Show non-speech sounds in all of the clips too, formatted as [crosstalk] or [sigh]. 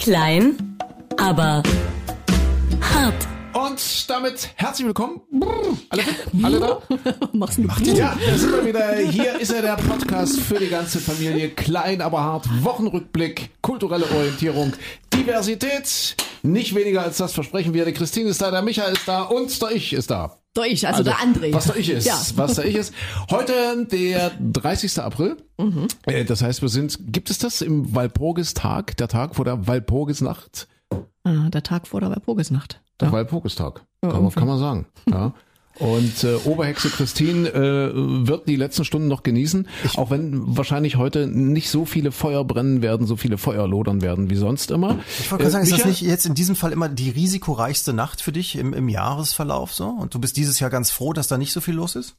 Klein, aber hart. Und damit herzlich willkommen. Brrr, Alle, alle da? [laughs] Machst du Macht? Ja, da sind wir wieder. Hier ist er, der Podcast für die ganze Familie. Klein, aber hart. Wochenrückblick, kulturelle Orientierung, Diversität. Nicht weniger als das versprechen wir. Die Christine ist da, der Michael ist da und der Ich ist da. Doch ich, also, der André. Was der Ich ist. Ja. Was der Ich ist. Heute der 30. April. Mhm. Äh, Das heißt, wir sind, gibt es das im Walpurgistag, der Tag vor der Walpurgisnacht? Ah, der Tag vor der Walpurgisnacht. Der Ja. Walpurgistag, Ja, kann, man, kann man sagen. Ja. Und äh, Oberhexe Christine äh, wird die letzten Stunden noch genießen, auch wenn wahrscheinlich heute nicht so viele Feuer brennen werden, so viele Feuer lodern werden wie sonst immer. Ich wollte gerade sagen, ist das nicht jetzt in diesem Fall immer die risikoreichste Nacht für dich im, im Jahresverlauf so? Und du bist dieses Jahr ganz froh, dass da nicht so viel los ist?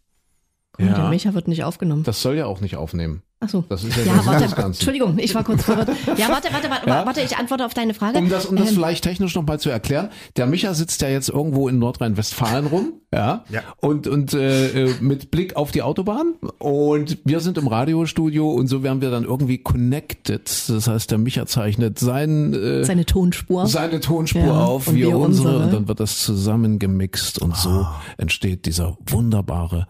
Und Ja. der Micha wird nicht aufgenommen. Das soll ja auch nicht aufnehmen. Ach so. Das ist ja, Ja, Sinn warte, des Ganzen. Entschuldigung, ich war kurz verwirrt. Ja, warte, warte, warte, Ja? warte, ich antworte auf deine Frage. Um das, um das Ähm, vielleicht technisch nochmal zu erklären, der Micha sitzt ja jetzt irgendwo in Nordrhein-Westfalen rum, ja, Ja. und, und äh, äh, mit Blick auf die Autobahn und wir sind im Radiostudio und so werden wir dann irgendwie connected. Das heißt, der Micha zeichnet sein, äh, seine Tonspur. seine Tonspur Ja, auf, und wir wir unsere, unsere. und dann wird das zusammengemixt und so Ah. entsteht dieser wunderbare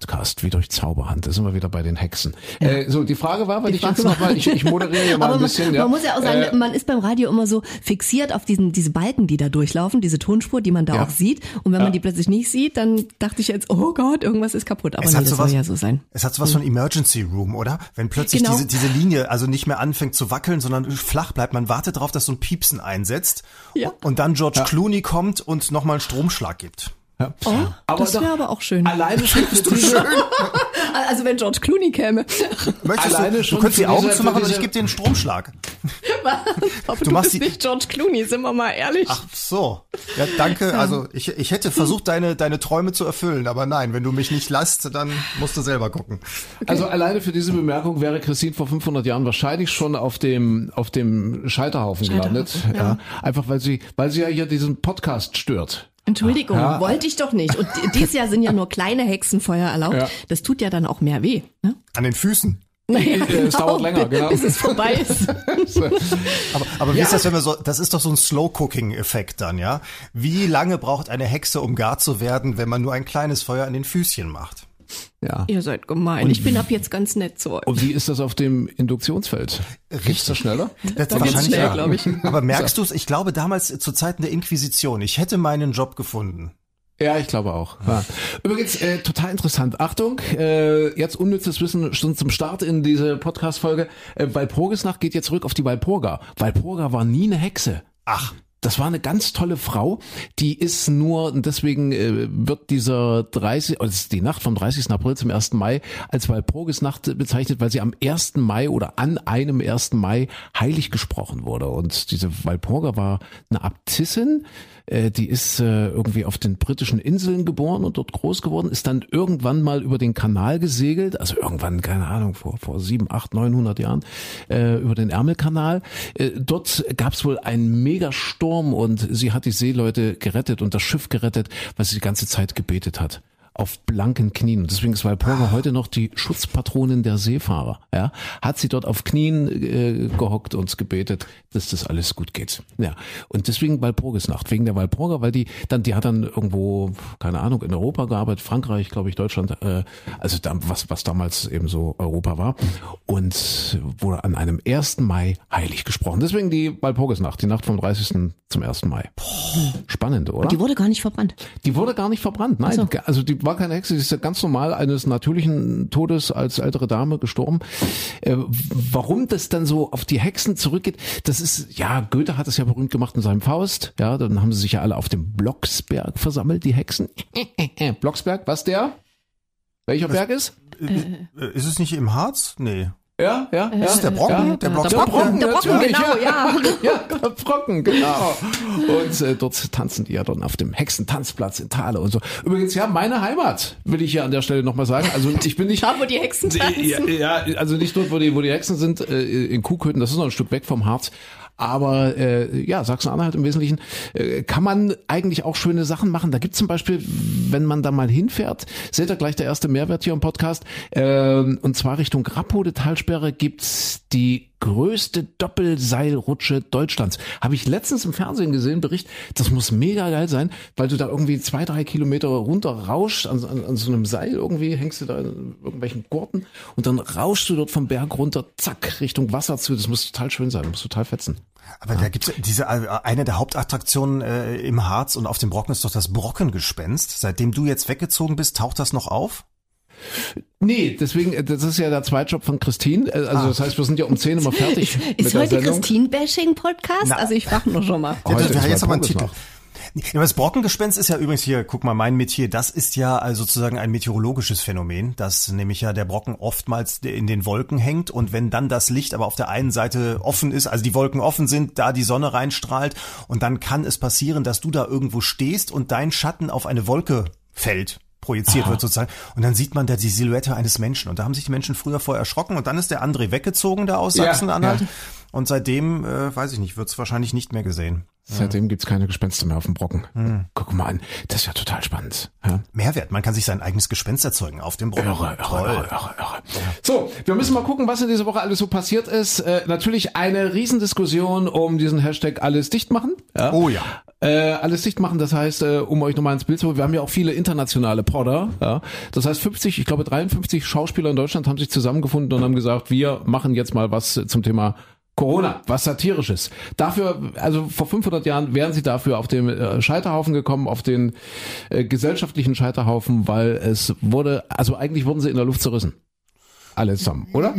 Podcast wie durch Zauberhand. Da sind wir wieder bei den Hexen. Äh, so, die Frage war, weil Die ich jetzt Frage noch mal, ich, ich moderiere ja [laughs] mal Aber ein man, bisschen. man ja. muss ja auch sagen, Äh, man ist beim Radio immer so fixiert auf diesen, diese Balken, die da durchlaufen, diese Tonspur, die man da Ja. auch sieht. Und wenn Ja. man die plötzlich nicht sieht, dann dachte ich jetzt, oh Gott, irgendwas ist kaputt. Aber Es nee, hat das soll ja so sein. Es hat sowas von Emergency Room, oder? Wenn plötzlich Genau. diese, diese Linie also nicht mehr anfängt zu wackeln, sondern flach bleibt, man wartet darauf, dass so ein Piepsen einsetzt Ja. und dann George Clooney kommt und nochmal einen Stromschlag gibt. Ja. Oh, Aber das wäre aber auch schön. Alleine schon für [laughs] diese, Also wenn George Clooney käme. Möchtest Alleine du, schon du könntest die Augen diese- zu machen für und ich gebe dir einen Stromschlag. [laughs] Aber Du du, machst bist die- nicht George Clooney, sind wir mal ehrlich. Ach so. Ja, danke. Also ich, ich hätte versucht, deine, deine Träume zu erfüllen, aber nein, wenn du mich nicht lasst, dann musst du selber gucken. Also alleine für diese Bemerkung wäre Christine vor 500 Jahren wahrscheinlich schon auf dem auf dem Scheiterhaufen, gelandet, Scheiterhaufen, ja. ja. Einfach weil sie weil sie ja hier diesen Podcast stört. Entschuldigung, Ja. wollte ich doch nicht. Und di- dieses Jahr sind ja nur kleine Hexenfeuer erlaubt. Ja. Das tut ja dann auch mehr weh. Ne? An den Füßen. Naja, es dauert länger, genau. bis es vorbei ist. [laughs] Aber, aber wie ist das, wenn wir so, das ist doch so ein Slow-Cooking-Effekt dann, ja? Wie lange braucht eine Hexe, um gar zu werden, wenn man nur ein kleines Feuer an den Füßchen macht? Ja. Ihr seid gemein. ich bin ab jetzt ganz nett zu euch. Und wie ist das auf dem Induktionsfeld? Geht's da schneller? [laughs] Das Da geht's schnell, glaub ich. [laughs] Aber merkst du es? Ich glaube damals zu Zeiten der Inquisition, ich hätte meinen Job gefunden. Ja, ich glaube auch. Ja. Übrigens, äh, total interessant. Achtung, äh, jetzt unnützes Wissen schon zum Start in diese Podcast-Folge. Äh, Walpurgisnacht geht jetzt zurück auf die Walpurga. Walpurga war nie eine Hexe. Ach, Das war eine ganz tolle Frau, die ist nur, deswegen äh, wird dieser 30, oder es ist die Nacht vom 30. April zum 1. Mai als Walpurgisnacht bezeichnet, weil sie am 1. Mai oder an einem 1. Mai heilig gesprochen wurde. Und diese Walpurga war eine Abtissin, äh, die ist äh, irgendwie auf den britischen Inseln geboren und dort groß geworden, ist dann irgendwann mal über den Kanal gesegelt, also irgendwann, keine Ahnung, vor, vor sieben, acht, neunhundert Jahren, äh, über den Ärmelkanal. Dort gab es wohl einen Megasturm und sie hat die Seeleute gerettet und das Schiff gerettet, weil sie die ganze Zeit gebetet hat. Auf blanken Knien. Und deswegen ist Walpurga heute noch die Schutzpatronin der Seefahrer. Ja, hat sie dort auf Knien äh, gehockt und gebetet, dass das alles gut geht. Ja, und deswegen Walpurgisnacht, wegen der Walpurga, weil die dann, die hat dann irgendwo, keine Ahnung, in Europa gearbeitet, Frankreich, glaube ich, Deutschland, äh, also da, was was damals eben so Europa war und wurde an einem 1. Mai heilig gesprochen. Deswegen die Walpurgisnacht, die Nacht vom 30. zum 1. Mai. Spannend, oder? Die wurde gar nicht verbrannt. Die wurde gar nicht verbrannt, nein. Ach Also die war keine Hexe, sie ist ja ganz normal eines natürlichen Todes als ältere Dame gestorben. Äh, warum das dann so auf die Hexen zurückgeht, das ist, ja, Goethe hat es ja berühmt gemacht in seinem Faust. Ja, dann haben sie sich ja alle auf dem Blocksberg versammelt, die Hexen. [laughs] Blocksberg, was der? Welcher Berg ist? Äh, Ist es nicht im Harz? Nee. Ja, ja, ja. Ist der Brocken? Ja. Der Der Blocksberg? Brocken, der Brocken, natürlich, genau, ja. Ja, [laughs] der Brocken, genau. [laughs] Und äh, dort tanzen die ja dann auf dem Hexentanzplatz in Thale und so. Übrigens, ja, meine Heimat, will ich hier an der Stelle nochmal sagen. Also ich bin nicht... Da, [laughs] wo die Hexen tanzen. Ja, ja, also nicht dort, wo die, wo die Hexen sind, äh, in Kuhköthen, das ist noch ein Stück weg vom Harz. Aber äh, ja, Sachsen-Anhalt im Wesentlichen äh, kann man eigentlich auch schöne Sachen machen. Da gibt zum Beispiel, wenn man da mal hinfährt, seht ihr gleich der erste Mehrwert hier im Podcast, äh, und zwar Richtung Rappode Talsperre gibt's die größte Doppelseilrutsche Deutschlands. Habe ich letztens im Fernsehen gesehen, Bericht, das muss mega geil sein, weil du da irgendwie zwei, drei Kilometer runter rauschst an, an, an so einem Seil irgendwie, hängst du da in irgendwelchen Gurten und dann rauschst du dort vom Berg runter, zack, Richtung Wasser zu. Das muss total schön sein, muss total fetzen. Aber ja. da gibt's diese äh, eine der Hauptattraktionen äh, im Harz und auf dem Brocken ist doch das Brockengespenst. Seitdem du jetzt weggezogen bist, taucht das noch auf? Nee, deswegen, äh, das ist ja der Zweitjob von Christine. Äh, also ah. das heißt, wir sind ja um 10 immer fertig. ist, ist heute Christine-Bashing-Podcast? Also ich frage nur schon mal. Ja, das, jetzt aber einen Titel. Noch. Das Brockengespenst ist ja übrigens hier, guck mal, mein Metier, das ist ja also sozusagen ein meteorologisches Phänomen, dass nämlich ja der Brocken oftmals in den Wolken hängt und wenn dann das Licht aber auf der einen Seite offen ist, also die Wolken offen sind, da die Sonne reinstrahlt und dann kann es passieren, dass du da irgendwo stehst und dein Schatten auf eine Wolke fällt projiziert Aha. wird sozusagen. Und dann sieht man da die Silhouette eines Menschen. Und da haben sich die Menschen früher vorher erschrocken. Und dann ist der André weggezogen da aus Sachsen-Anhalt. Ja, ja. Und seitdem, äh, weiß ich nicht, wird es wahrscheinlich nicht mehr gesehen. Seitdem gibt's keine Gespenster mehr auf dem Brocken. Hm. Guck mal an, das ist ja total spannend. Ja? Mehrwert, man kann sich sein eigenes Gespenst erzeugen auf dem Brocken. Irre, irre, irre, irre, irre. So, wir müssen mal gucken, was in dieser Woche alles so passiert ist. Äh, natürlich eine Riesendiskussion um diesen Hashtag alles dicht machen. Ja? Oh ja. Äh, alles dicht machen, das heißt, äh, um euch nochmal ins Bild zu holen, wir haben ja auch viele internationale Podder. Ja? Das heißt, 50, ich glaube 53 Schauspieler in Deutschland haben sich zusammengefunden und haben gesagt, wir machen jetzt mal was zum Thema Corona, was satirisches. Dafür, also vor 500 Jahren wären sie dafür auf den äh, Scheiterhaufen gekommen, auf den äh, gesellschaftlichen Scheiterhaufen, weil es wurde, also eigentlich wurden sie in der Luft zerrissen. Alle zusammen, oder?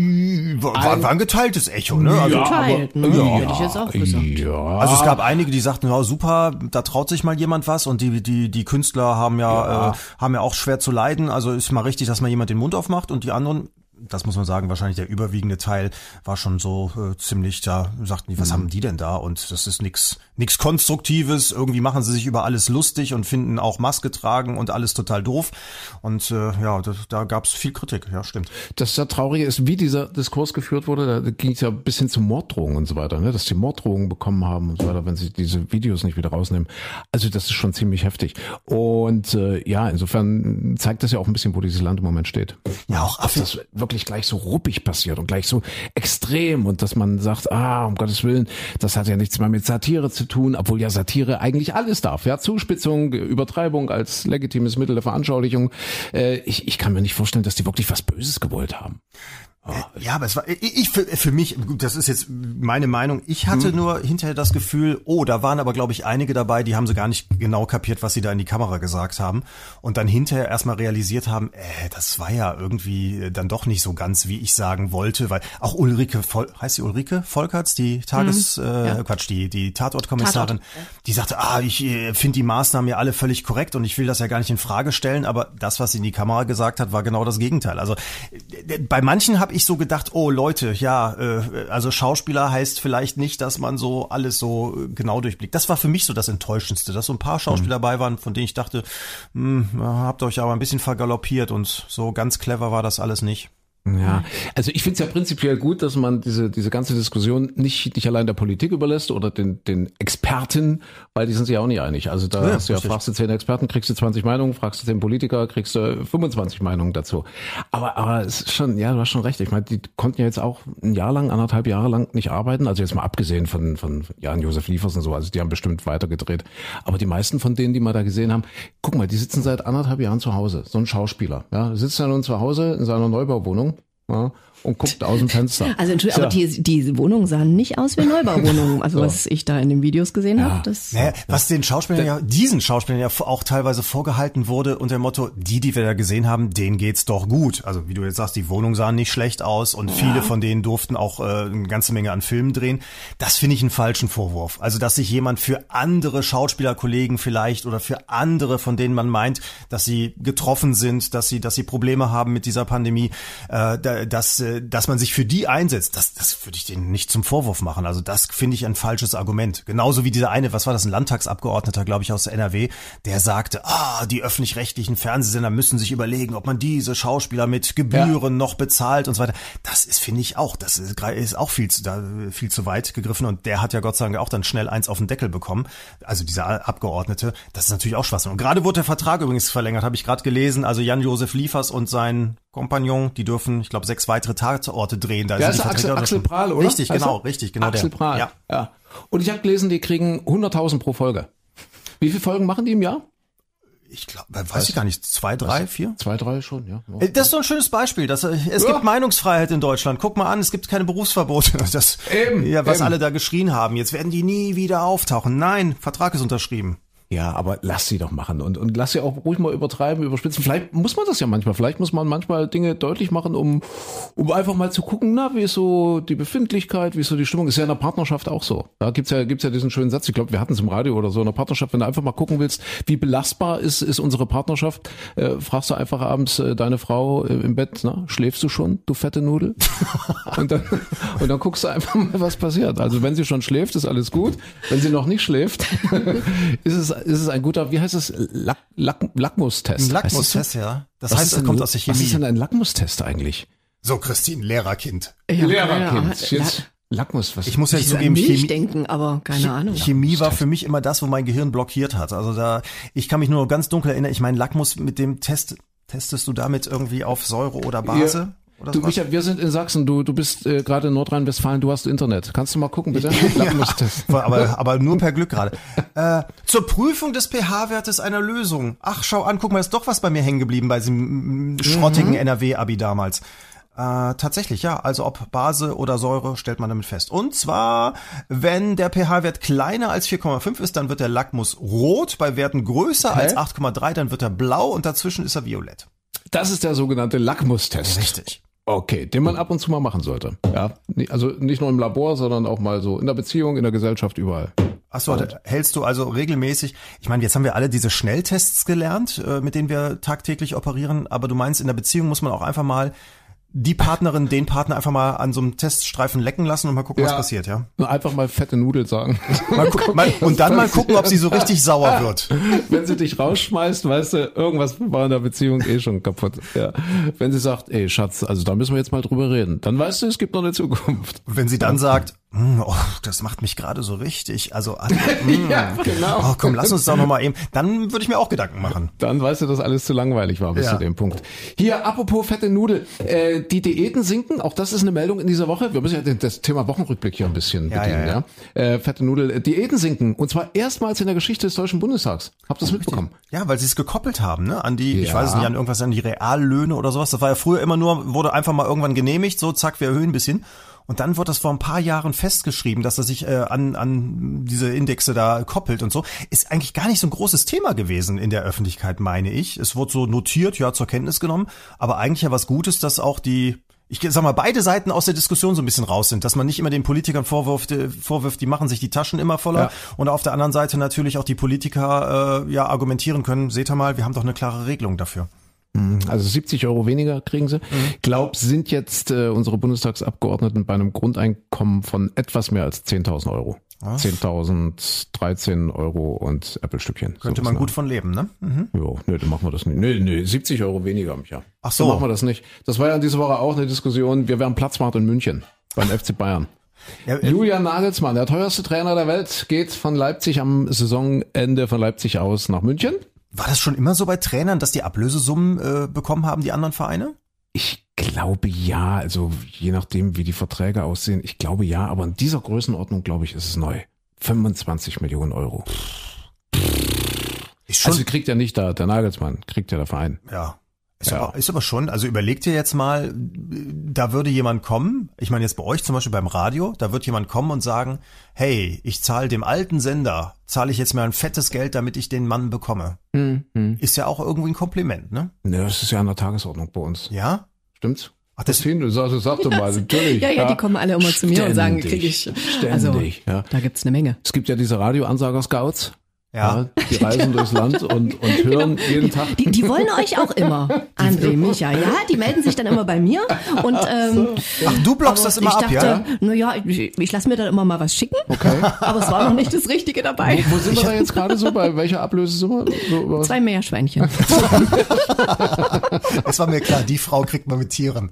War, war ein geteiltes Echo, ne? Also, Geteilt, ne? Ja, hätte ich jetzt auch gesagt. Ja. Also es gab einige, die sagten, ja super, da traut sich mal jemand was und die die die Künstler haben ja, ja. Äh, haben ja auch schwer zu leiden. Also ist mal richtig, dass mal jemand den Mund aufmacht und die anderen das muss man sagen, wahrscheinlich der überwiegende Teil war schon so äh, ziemlich, da sagten die, was mhm. haben die denn da? Und das ist nix, nix Konstruktives. Irgendwie machen sie sich über alles lustig und finden auch Maske tragen und alles total doof. Und äh, ja, da, da gab es viel Kritik, ja, stimmt. Das ja Traurige ist, wie dieser Diskurs geführt wurde, da ging es ja bis hin zu Morddrohungen und so weiter, ne? dass die Morddrohungen bekommen haben und so weiter, wenn sie diese Videos nicht wieder rausnehmen. Also das ist schon ziemlich heftig. Und äh, ja, insofern zeigt das ja auch ein bisschen, wo dieses Land im Moment steht. Ja, auch das wirklich gleich so ruppig passiert und gleich so extrem und dass man sagt, ah, um Gottes Willen, das hat ja nichts mehr mit Satire zu tun, obwohl ja Satire eigentlich alles darf. Ja, Zuspitzung, Übertreibung als legitimes Mittel der Veranschaulichung. Äh, ich, ich kann mir nicht vorstellen, dass die wirklich was Böses gewollt haben. Oh. Ja, aber es war, ich, für, für mich, gut, das ist jetzt meine Meinung, ich hatte hm. nur hinterher das Gefühl, oh, da waren aber, glaube ich, einige dabei, die haben so gar nicht genau kapiert, was sie da in die Kamera gesagt haben und dann hinterher erstmal realisiert haben, äh, das war ja irgendwie dann doch nicht so ganz, wie ich sagen wollte, weil auch Ulrike, heißt sie Ulrike Volkerts, die Tages, hm. äh, ja. Quatsch, die, die Tatortkommissarin, Tatort. die sagte, ah, ich äh, finde die Maßnahmen ja alle völlig korrekt und ich will das ja gar nicht in Frage stellen, aber das, was sie in die Kamera gesagt hat, war genau das Gegenteil. Also äh, bei manchen habe ich so gedacht, oh Leute, ja, äh, also Schauspieler heißt vielleicht nicht, dass man so alles so äh, genau durchblickt. Das war für mich so das Enttäuschendste, dass so ein paar Schauspieler mhm. dabei waren, von denen ich dachte, hm, habt euch aber ein bisschen vergaloppiert und so ganz clever war das alles nicht. Ja, also ich finde es ja prinzipiell gut, dass man diese, diese ganze Diskussion nicht, nicht allein der Politik überlässt oder den, den Experten, weil die sind sich ja auch nicht einig. Also da ja, hast du ja, fragst du zehn Experten, kriegst du 20 Meinungen, fragst du zehn Politiker, kriegst du 25 Meinungen dazu. Aber, aber es ist schon, ja, du hast schon recht. Ich meine, die konnten ja jetzt auch ein Jahr lang, anderthalb Jahre lang nicht arbeiten. Also jetzt mal abgesehen von, von Jan-Josef Liefers und so. Also die haben bestimmt weitergedreht. Aber die meisten von denen, die wir da gesehen haben, guck mal, die sitzen seit anderthalb Jahren zu Hause. So ein Schauspieler. Ja, sitzt ja nun zu Hause in seiner Neubauwohnung ja, und guckt aus dem Fenster. Also Entschuldigung, aber die, die Wohnungen sahen nicht aus wie Neubauwohnungen. Also [laughs] so. was ich da in den Videos gesehen ja. habe. Das naja, was den Schauspielern ja, diesen Schauspielern ja auch teilweise vorgehalten wurde unter dem Motto, die, die wir da gesehen haben, denen geht's doch gut. Also wie du jetzt sagst, die Wohnungen sahen nicht schlecht aus und ja. viele von denen durften auch äh, eine ganze Menge an Filmen drehen. Das finde ich einen falschen Vorwurf. Also dass sich jemand für andere Schauspielerkollegen vielleicht oder für andere, von denen man meint, dass sie getroffen sind, dass sie, dass sie Probleme haben mit dieser Pandemie, äh, dass, äh, dass man sich für die einsetzt, das, das würde ich denen nicht zum Vorwurf machen. Also das finde ich ein falsches Argument. Genauso wie dieser eine, was war das, ein Landtagsabgeordneter, glaube ich, aus NRW, der sagte, ah, die öffentlich-rechtlichen Fernsehsender müssen sich überlegen, ob man diese Schauspieler mit Gebühren ja. noch bezahlt und so weiter. Das ist, finde ich auch, das ist, ist auch viel zu, da, viel zu weit gegriffen und der hat ja Gott sei Dank auch dann schnell eins auf den Deckel bekommen. Also dieser Abgeordnete, das ist natürlich auch Schwachsinn. Und gerade wurde der Vertrag übrigens verlängert, habe ich gerade gelesen. Also Jan-Josef Liefers und sein Kompagnon, die dürfen, ich glaube, sechs weitere Tatorte drehen. Da Ja, ist Axel, Axel Prahl, oder? Richtig, Heißt genau, er? richtig, genau Axel der. Prahl. Ja. ja. Und ich habe gelesen, die kriegen 100.000 pro Folge. Wie viele Folgen machen die im Jahr? Ich glaube, weiß ich gar nicht, zwei, drei, vier? Zwei, drei schon, ja. Äh, Das ist so ein schönes Beispiel. Dass, äh, es Ja. gibt Meinungsfreiheit in Deutschland. Guck mal an, es gibt keine Berufsverbote. [laughs] Das, Eben, ja, was eben. alle da geschrien haben. Jetzt werden die nie wieder auftauchen. Nein, Vertrag ist unterschrieben. Ja, aber lass sie doch machen und, und lass sie auch ruhig mal übertreiben, überspitzen. Vielleicht muss man das ja manchmal. Vielleicht muss man manchmal Dinge deutlich machen, um, um einfach mal zu gucken, na, wie ist so die Befindlichkeit, wie ist so die Stimmung. Ist ja in der Partnerschaft auch so. Da gibt's ja, gibt's ja diesen schönen Satz, ich glaube, wir hatten es im Radio oder so, in der Partnerschaft, wenn du einfach mal gucken willst, wie belastbar ist, ist unsere Partnerschaft, äh, fragst du einfach abends äh, deine Frau äh, im Bett, na, schläfst du schon, du fette Nudel? [laughs] und, dann, und dann guckst du einfach mal, was passiert. Also wenn sie schon schläft, ist alles gut. Wenn sie noch nicht schläft, [laughs] ist es, ist es ein guter, wie heißt es, Lack, Lack, Lackmustest. Ein so? Lackmustest, ja. Das Was heißt, es kommt aus der Was ist denn Chemie. ein Lackmustest eigentlich? So, Christine, Lehrerkind. Ja, Lehrerkind. ja, Lackmus, was? Ich muss ja zugeben, Chemie, denken, aber keine Ahnung. Chemie war für mich immer das, wo mein Gehirn blockiert hat. Also da, ich kann mich nur ganz dunkel erinnern. Ich meine, Lackmus mit dem Test, testest du damit irgendwie auf Säure oder Base? Oder Du? Michael, wir sind in Sachsen, du, du bist äh, gerade in Nordrhein-Westfalen, du hast Internet. Kannst du mal gucken, bitte? Lackmustest. [laughs] aber, aber nur per Glück gerade. Äh, zur Prüfung des pH-Wertes einer Lösung. Ach, schau an, guck mal, ist doch was bei mir hängen geblieben bei diesem mm, schrottigen NRW-Abi damals. Äh, tatsächlich, ja. Also ob Base oder Säure stellt man damit fest. Und zwar, wenn der pH-Wert kleiner als 4,5 ist, dann wird der Lackmus rot. Bei Werten größer Hä? als 8,3, dann wird er blau und dazwischen ist er violett. Das ist der sogenannte Lackmustest. Richtig. Okay, den man ab und zu mal machen sollte. Ja, also nicht nur im Labor, sondern auch mal so in der Beziehung, in der Gesellschaft, überall. Achso, hältst du also regelmäßig, ich meine, jetzt haben wir alle diese Schnelltests gelernt, äh, mit denen wir tagtäglich operieren, aber du meinst, in der Beziehung muss man auch einfach mal die Partnerin, den Partner einfach mal an so einem Teststreifen lecken lassen und mal gucken, was Ja. passiert, ja? Einfach mal fette Nudel sagen. [laughs] Mal mal, [laughs] und dann mal gucken, ob sie so richtig sauer [laughs] wird. Wenn sie dich rausschmeißt, weißt du, irgendwas war in der Beziehung eh schon kaputt. Ja. Wenn sie sagt, ey Schatz, also da müssen wir jetzt mal drüber reden, dann weißt du, es gibt noch eine Zukunft. Wenn sie dann sagt, "Hm, oh, das macht mich gerade so richtig, also, [laughs] hm, Ja, genau. oh, komm, lass uns doch noch mal eben, dann würde ich mir auch Gedanken machen. Dann weißt du, dass alles zu langweilig war bis Ja. zu dem Punkt. Hier, apropos fette Nudel, äh, die Diäten sinken, auch das ist eine Meldung in dieser Woche. Wir müssen ja das Thema Wochenrückblick hier ein bisschen Ja, bedienen. Ja, Äh, fette Nudel, äh, Diäten sinken und zwar erstmals in der Geschichte des Deutschen Bundestags. Habt ihr das mitbekommen? Ja, weil sie es gekoppelt haben, ne? An die, ich weiß es nicht, an irgendwas an die Reallöhne oder sowas. Das war ja früher immer nur, wurde einfach mal irgendwann genehmigt, so zack, wir erhöhen ein bisschen. Und dann wurde das vor ein paar Jahren festgeschrieben, dass er sich äh, an, an diese Indexe da koppelt und so. Ist eigentlich gar nicht so ein großes Thema gewesen in der Öffentlichkeit, meine ich. Es wurde so notiert, ja, zur Kenntnis genommen. Aber eigentlich ja was Gutes, dass auch die, ich sag mal, beide Seiten aus der Diskussion so ein bisschen raus sind, dass man nicht immer den Politikern vorwirft, äh, vorwirft die machen sich die Taschen immer voller Ja. und auf der anderen Seite natürlich auch die Politiker äh, ja argumentieren können, seht ihr mal, wir haben doch eine klare Regelung dafür. Also 70 Euro weniger kriegen sie. Ich glaube, sind jetzt äh, unsere Bundestagsabgeordneten bei einem Grundeinkommen von etwas mehr als 10.000 Euro. 10.000, 13 Euro und Apple-Stückchen. Könnte So man gut von leben, ne? Mhm. Ja, nee, dann machen wir das nicht. Nee, nee, 70 Euro weniger im Jahr. Ach so. Dann machen wir das nicht. Das war ja diese Woche auch eine Diskussion. Wir wären Platzwart in München beim FC Bayern. Ja, äh, Julian Nagelsmann, der teuerste Trainer der Welt, geht von Leipzig am Saisonende von Leipzig aus nach München. War das schon immer so bei Trainern, dass die Ablösesummen äh, bekommen haben, die anderen Vereine? Ich glaube ja, also je nachdem, wie die Verträge aussehen, ich glaube ja, aber in dieser Größenordnung, glaube ich, ist es neu. 25 Millionen Euro. Ist schon, Also kriegt ja nicht da, der Nagelsmann, kriegt ja der Verein. ja. Ist, Ja. Aber, ist aber schon, also überlegt ihr jetzt mal, da würde jemand kommen, ich meine jetzt bei euch zum Beispiel beim Radio, da wird jemand kommen und sagen, hey, ich zahle dem alten Sender, zahle ich jetzt mal ein fettes Geld, damit ich den Mann bekomme. Ist ja auch irgendwie ein Kompliment, ne? Ne, das ist ja an der Tagesordnung bei uns. Ja? Stimmt's? Ach, das- Christine, du sagst, sag doch mal, [laughs] natürlich. Ja, ja, die kommen alle immer zu mir und sagen, krieg ich. Ständig, Also, ja. da gibt's eine Menge. Es gibt ja diese Radioansager-Scouts. Ja. Die reisen durchs Land und, und [laughs] hören jeden Tag. Die, die wollen euch auch immer, [laughs] André, Micha. Ja, die melden sich dann immer bei mir und ähm, Ach, du blockst das immer ich ab, dachte, ja? na ja, ich, ich lasse mir dann immer mal was schicken. Okay. [laughs] Aber es war noch nicht das Richtige dabei. Wo sind wir da jetzt gerade so? Bei welcher Ablösesumme? So? Zwei Meerschweinchen. [laughs] Es war mir klar, die Frau kriegt man mit Tieren.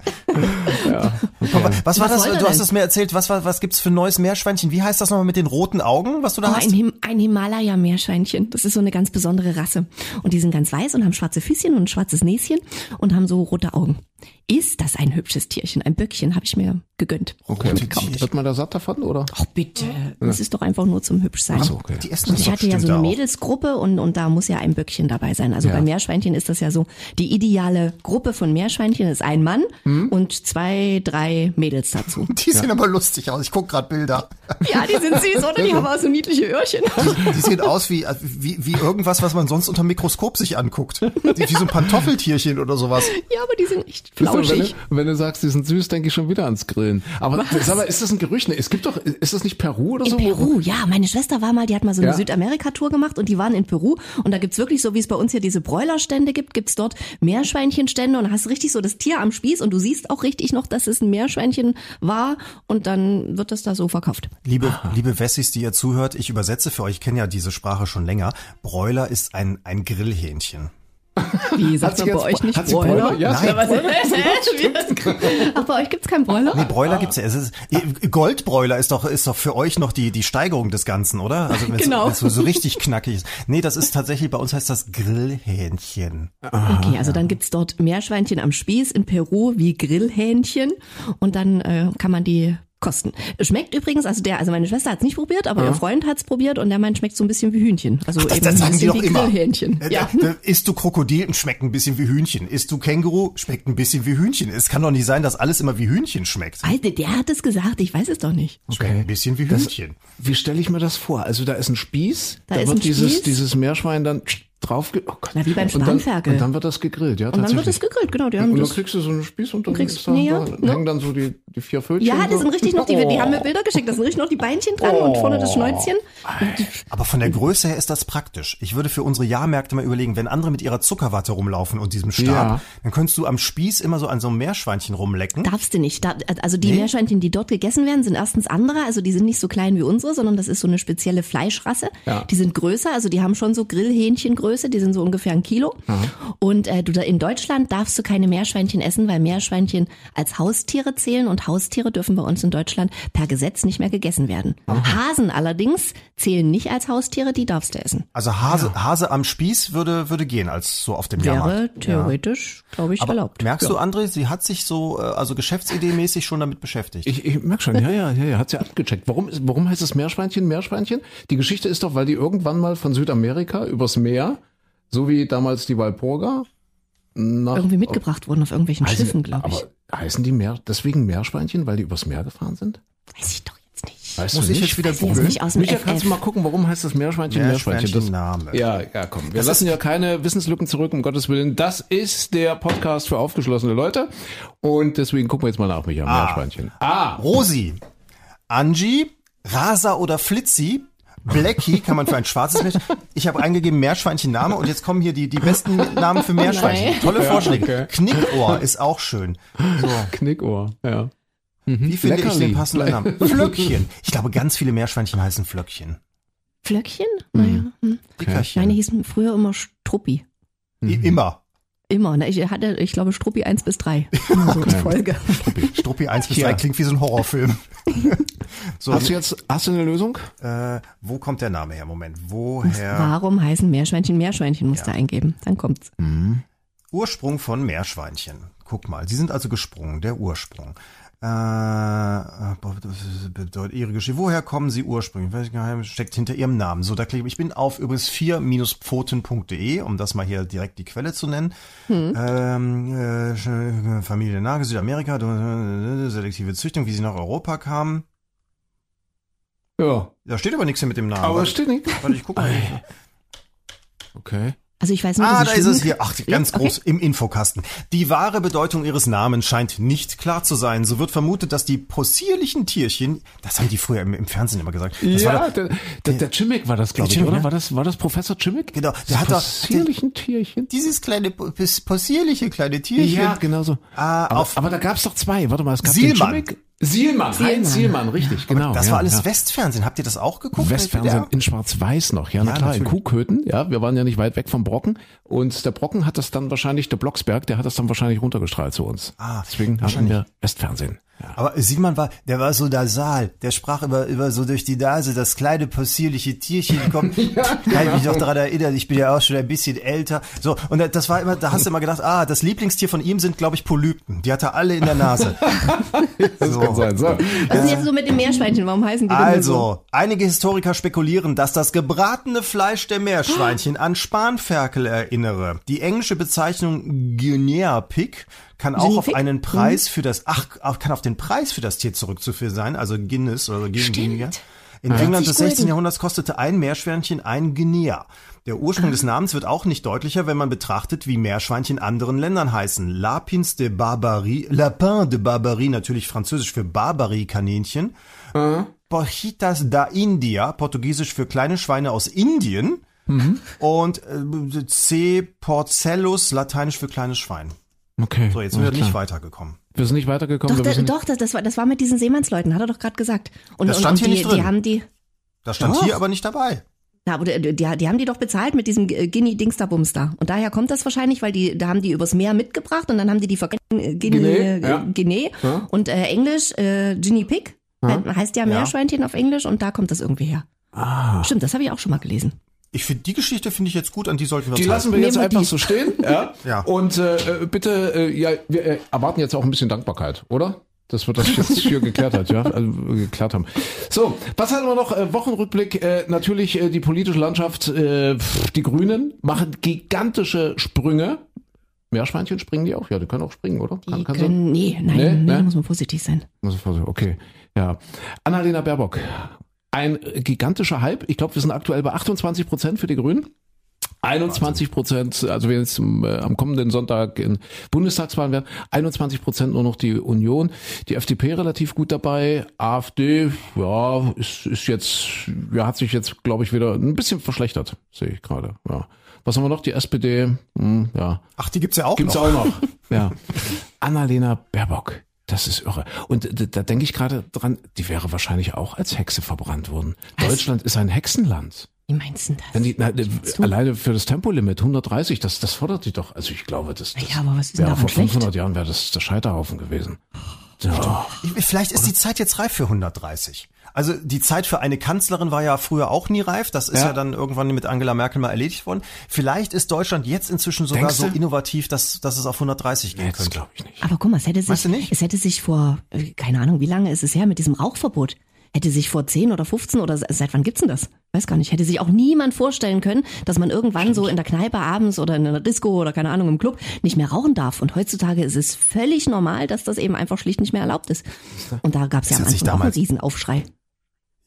Ja, Aber Was war Was das? Du hast es mir erzählt. Was war, was gibt's für ein neues Meerschweinchen? Wie heißt das nochmal mit den roten Augen, was du da Oh, hast? ein, Him ein Himalaya-Meerschweinchen. Das ist so eine ganz besondere Rasse. Und die sind ganz weiß und haben schwarze Füßchen und ein schwarzes Näschen und haben so rote Augen. Ist das ein hübsches Tierchen? Ein Böckchen habe ich mir gegönnt. Okay. Tierchen. Wird man da satt davon, oder? Ach bitte, das ist doch einfach nur zum hübsch sein. Ach so, okay. Die essen Und ich hatte ja so eine. Mädelsgruppe und, und da muss ja ein Böckchen dabei sein. Also Ja. bei Meerschweinchen ist das ja so, die ideale Gruppe von Meerschweinchen ist ein Mann Hm? und zwei, drei Mädels dazu. [laughs] Die sehen aber lustig aus. Ich guck gerade Bilder. Ja, die sind süß, oder? Die haben auch so niedliche Öhrchen. Die sehen aus wie, wie, wie irgendwas, was man sonst unter dem Mikroskop sich anguckt. Die, wie so ein Pantoffeltierchen oder sowas. Ja, aber die sind echt Siehst du, Wenn du, wenn du sagst, die sind süß, denke ich schon wieder ans Grillen. Aber sag mal, ist das ein Gerücht? Nee, Es gibt doch, ist das nicht Peru oder In so? Peru, ja. Meine Schwester war mal, die hat mal so eine Ja. Südamerika-Tour gemacht und die waren in Peru und da gibt's wirklich so, wie es bei uns hier diese Bräulerstände gibt, gibt's dort Meerschweinchenstände und da hast du richtig so das Tier am Spieß und du siehst auch richtig noch, dass es ein Meerschweinchen war und dann wird das da so verkauft. Liebe, liebe Wessis, die ihr zuhört, ich übersetze für euch, ich kenne ja diese Sprache schon länger. Bräuler ist ein, ein Grillhähnchen. Wie sagt man bei euch nicht hat? Ja, Nein. Was, [laughs] Ach, bei euch gibt's keinen Bräuler? Nee, Bräuler gibt's ja. Es ist, Goldbräuler ist doch, ist doch für euch noch die, die Steigerung des Ganzen, oder? Also wenn's, Genau. so, so richtig knackig ist. Nee, das ist tatsächlich, bei uns heißt das Grillhähnchen. Okay, also dann gibt's dort Meerschweinchen am Spieß in Peru wie Grillhähnchen und dann äh, kann man die kosten. Schmeckt übrigens, also der, also meine Schwester hat's nicht probiert, aber ihr Freund hat's probiert und der meint, schmeckt so ein bisschen wie Hühnchen. Also Das, eben das ein sagen die bisschen doch wie immer. Grillhähnchen. Äh, Ja. äh, Isst du Krokodil, schmeckt ein bisschen wie Hühnchen. Isst du Känguru, schmeckt ein bisschen wie Hühnchen. Es kann doch nicht sein, dass alles immer wie Hühnchen schmeckt. Alter, der hat es gesagt, ich weiß es doch nicht. Schmeckt ein bisschen wie Das- Hühnchen. Wie stelle ich mir das vor? Also da ist ein Spieß, Da da, ist wird ein dieses, Spieß. dieses Meerschwein dann drauf oh Gott. Na, wie beim und dann, Spanferkel. und dann wird das gegrillt, ja, Und dann wird es tatsächlich. gegrillt, genau. Die haben und dann das, kriegst du so einen Spieß und dann, kriegst- ist da, nee, ja, da ne? hängen dann so die, die vier Fötchen. ja, das sind richtig noch die, die Oh. haben mir Bilder geschickt, da sind richtig noch die Beinchen dran und vorne das Schnäuzchen. Aber von der Größe her ist das praktisch. Ich würde für unsere Jahrmärkte mal überlegen, wenn andere mit ihrer Zuckerwatte rumlaufen und diesem Stab, Ja. dann könntest du am Spieß immer so an so einem Meerschweinchen rumlecken. Darfst du nicht. Da, also die Meerschweinchen, die dort gegessen werden, sind erstens andere. Also die sind nicht so klein wie unsere, sondern das ist so eine spezielle Fleischrasse. Ja. Die sind größer, also die haben schon so Grillhähnchengröße, die sind so ungefähr ein Kilo. Und äh, du da in Deutschland darfst du keine Meerschweinchen essen, weil Meerschweinchen als Haustiere zählen und Haustiere dürfen bei uns in Deutschland per Gesetz nicht mehr gegessen werden. Hasen allerdings zählen nicht als Haustiere, die darfst du essen. Also Hase, Hase am Spieß würde, würde gehen, als so auf dem Wäre Jahrmarkt. theoretisch, glaube ich, Aber erlaubt. merkst du, André, sie hat sich so, äh, also geschäftsideenmäßig schon damit beschäftigt. Ich, ich merk schon, ja, ja, ja, ja, hat sie abgecheckt. Warum, warum heißt es Meerschweinchen, Meerschweinchen? Die Geschichte ist doch, weil die irgendwann mal von Südamerika übers Meer, so wie damals die Walpurga, nach, Irgendwie mitgebracht wurden auf irgendwelchen heißen, Schiffen, glaube ich. Aber heißen die Meer, deswegen Meerschweinchen, weil die übers Meer gefahren sind? Weiß ich doch jetzt nicht. Weißt Muss du ich nicht? jetzt wieder ich jetzt googeln? nicht aus dem Micha, FF. kannst du mal gucken, warum heißt das Meerschweinchen Meerschweinchen? Das, Meerschweinchen-Name. ja, ja, komm. Wir lassen ja keine Wissenslücken zurück, um Gottes Willen. Das ist der Podcast für aufgeschlossene Leute. Und deswegen gucken wir jetzt mal nach, Micha. Meerschweinchen. Ah, Rosi, Angie, Rasa oder Flitzi, Blackie kann man für ein schwarzes Meerschweinchen. Ich habe eingegeben Meerschweinchen-Name und jetzt kommen hier die, die besten Namen für Meerschweinchen. Nein. Tolle Vorschläge. okay. Knickohr ist auch schön. So, Knickohr, ja. wie finde ich Leckerli. den passenden Namen? [laughs] Flöckchen. Ich glaube, ganz viele Meerschweinchen heißen Flöckchen. Flöckchen? Naja. Hm. Dickerchen. Meine hießen früher immer Struppi. I- Immer. Immer. Ne? Ich hatte, ich glaube, Struppi 1 bis 3. Immer so als Folge. Struppi 1 bis Ja. 3 klingt wie so ein Horrorfilm. [laughs] so, Hast du jetzt, hast du eine Lösung? äh, wo kommt der Name her? Moment. Woher? Warum heißen Meerschweinchen Meerschweinchen? Musst du eingeben. Dann kommt's. Ursprung von Meerschweinchen. Guck mal, sie sind also gesprungen, der Ursprung. Äh, äh, das bedeutet ihre Geschichte. Woher kommen sie ursprünglich? Welches Geheimnis steckt hinter ihrem Namen? So, da klicke ich. Ich bin auf übrigens 4-pfoten.de, um das mal hier direkt die Quelle zu nennen. Ähm, äh, Familie Nage, Südamerika, äh, selektive Züchtung, wie sie nach Europa kamen. Ja. Da steht aber nichts hier mit dem Namen. Aber Warte, steht nicht. warte, ich gucke mal. Okay. Also ich weiß nur, Ah, da ist es hier. Ach, ganz Ja, okay. groß im Infokasten. Die wahre Bedeutung ihres Namens scheint nicht klar zu sein. So wird vermutet, dass die possierlichen Tierchen, das haben die früher im, im Fernsehen immer gesagt. Das ja, war doch, der, der, der Chimmick war das, glaube ich, Chimmick, oder? ne? War das, war das Professor Chimmick? Genau, der Das hat doch- possierlichen Tierchen. dieses kleine, pos- possierliche kleine Tierchen. Ja, genau so. Ah, aber, auf- aber da gab's doch zwei. Warte mal, es gab Sielmann. den Chimmick. Sielmann, Heinz Sielmann, richtig, genau. Das ja, war alles ja. Westfernsehen. Habt ihr das auch geguckt? Westfernsehen Ja. in Schwarz-Weiß noch, ja, na Ja, klar, in natürlich. Kuhköthen, ja, wir waren ja nicht weit weg vom Brocken und der Brocken hat das dann wahrscheinlich, der Blocksberg, der hat das dann wahrscheinlich runtergestrahlt zu uns. Ah, Deswegen hatten wir Westfernsehen. Aber Simon war, der war so nasal. Der sprach immer, immer so durch die Nase, das kleine possierliche Tierchen kommt. [laughs] Kann ich mich noch daran erinnern, ich bin ja auch schon ein bisschen älter. So, und das war immer, da hast du immer gedacht, ah, das Lieblingstier von ihm sind, glaube ich, Polypen. Die hat er alle in der Nase. [laughs] Das So. kann sein. So. Was ist jetzt so mit den Meerschweinchen? Warum heißen die denn nur so? Also, einige Historiker spekulieren, dass das gebratene Fleisch der Meerschweinchen an Spanferkel erinnere. Die englische Bezeichnung Guinea Pig kann auch Guinea auf Pig? einen Preis für das, ach, auf- kann auf den Preis für das Tier zurückzuführen sein, also Guinness oder Guinea. In England des 16. Jahrhunderts kostete ein Meerschweinchen ein Guinea. Der Ursprung des Namens wird auch nicht deutlicher, wenn man betrachtet, wie Meerschweinchen in anderen Ländern heißen. Lapins de Barbarie, Lapin de Barbarie, natürlich französisch für Barbarie-Kaninchen. Porchitas da India, portugiesisch für kleine Schweine aus Indien. Und äh, C. Porcellus, lateinisch für kleines Schwein. Okay. So, jetzt sind wir nicht weitergekommen. Wir sind nicht weitergekommen. Doch, wir da, doch das, das, war, das war mit diesen Seemannsleuten, hat er doch gerade gesagt. Und, Das und, stand und hier die, nicht drin. die haben die, Das stand Doch. hier aber nicht dabei. na, aber die, die, die haben die doch bezahlt mit diesem Guinea Dingsterbums da. Und daher kommt das wahrscheinlich, weil die, da haben die übers Meer mitgebracht und dann haben die die vergessen, äh, Guinea, Guinea, äh, ja. Guinea. Ja. und äh, Englisch äh, Guinea Pig. He- Heißt ja Meerschweinchen auf Englisch und da kommt das irgendwie her. Ah. Stimmt, das habe ich auch schon mal gelesen. Ich finde die Geschichte finde ich jetzt gut, an die sollten wir Die lassen wir jetzt Nehmen einfach so stehen. [laughs] Ja. Ja. Und äh, äh, bitte, äh, ja, wir äh, erwarten jetzt auch ein bisschen Dankbarkeit, oder? Dass wir das jetzt hier geklärt hat, ja, also, äh, geklärt haben. So, was hatten wir noch? Äh, Wochenrückblick. Äh, natürlich äh, die politische Landschaft. Äh, pff, die Grünen machen gigantische Sprünge. Meerschweinchen springen die auch? Ja, die können auch springen, oder? Die Kann, kann können, nee, nein, Nee, nee, ne? muss man vorsichtig sein. Muss ich vorsichtig- Okay, ja. Annalena Baerbock. Ein gigantischer Hype. Ich glaube, wir sind aktuell bei 28 Prozent für die Grünen. 21 Prozent, also wenn jetzt am, äh, am kommenden Sonntag in Bundestagswahlen werden, 21 Prozent nur noch die Union, die FDP relativ gut dabei, AfD, ja, ist, ist jetzt, ja, hat sich jetzt, glaube ich, wieder ein bisschen verschlechtert, sehe ich gerade, ja. Was haben wir noch? Die SPD, hm, ja, Ach, die gibt's ja auch Gibt's noch. auch noch. [laughs] ja. Annalena Baerbock. Das ist irre. Und da, da denke ich gerade dran, die wäre wahrscheinlich auch als Hexe verbrannt worden. Deutschland ist ein Hexenland. Wie meinst du denn Wenn das? die, na, du? alleine für das Tempolimit 130, das, das fordert die doch. Also ich glaube, das, das Ja, aber was ist wäre daran vor 500 schlecht? Jahren wäre das der Scheiterhaufen gewesen. Ja. Ich- Vielleicht ist die Zeit jetzt reif für 130. Also die Zeit für eine Kanzlerin war ja früher auch nie reif. Das ist ja, Ja. dann irgendwann mit Angela Merkel mal erledigt worden. Vielleicht ist Deutschland jetzt inzwischen sogar Denkst so du? innovativ, dass, dass es auf 130 gehen Nee, das könnte. glaube ich nicht. Aber guck mal, es hätte sich, Weißt du es hätte sich vor, äh, keine Ahnung, wie lange ist es her mit diesem Rauchverbot? Hätte sich vor 10 oder 15 oder se- seit wann gibt's denn das? Weiß gar nicht. Hätte sich auch niemand vorstellen können, dass man irgendwann so in der Kneipe abends oder in einer Disco oder keine Ahnung im Club nicht mehr rauchen darf. Und heutzutage ist es völlig normal, dass das eben einfach schlicht nicht mehr erlaubt ist. Und da gab's ja am Anfang auch einen Riesenaufschrei.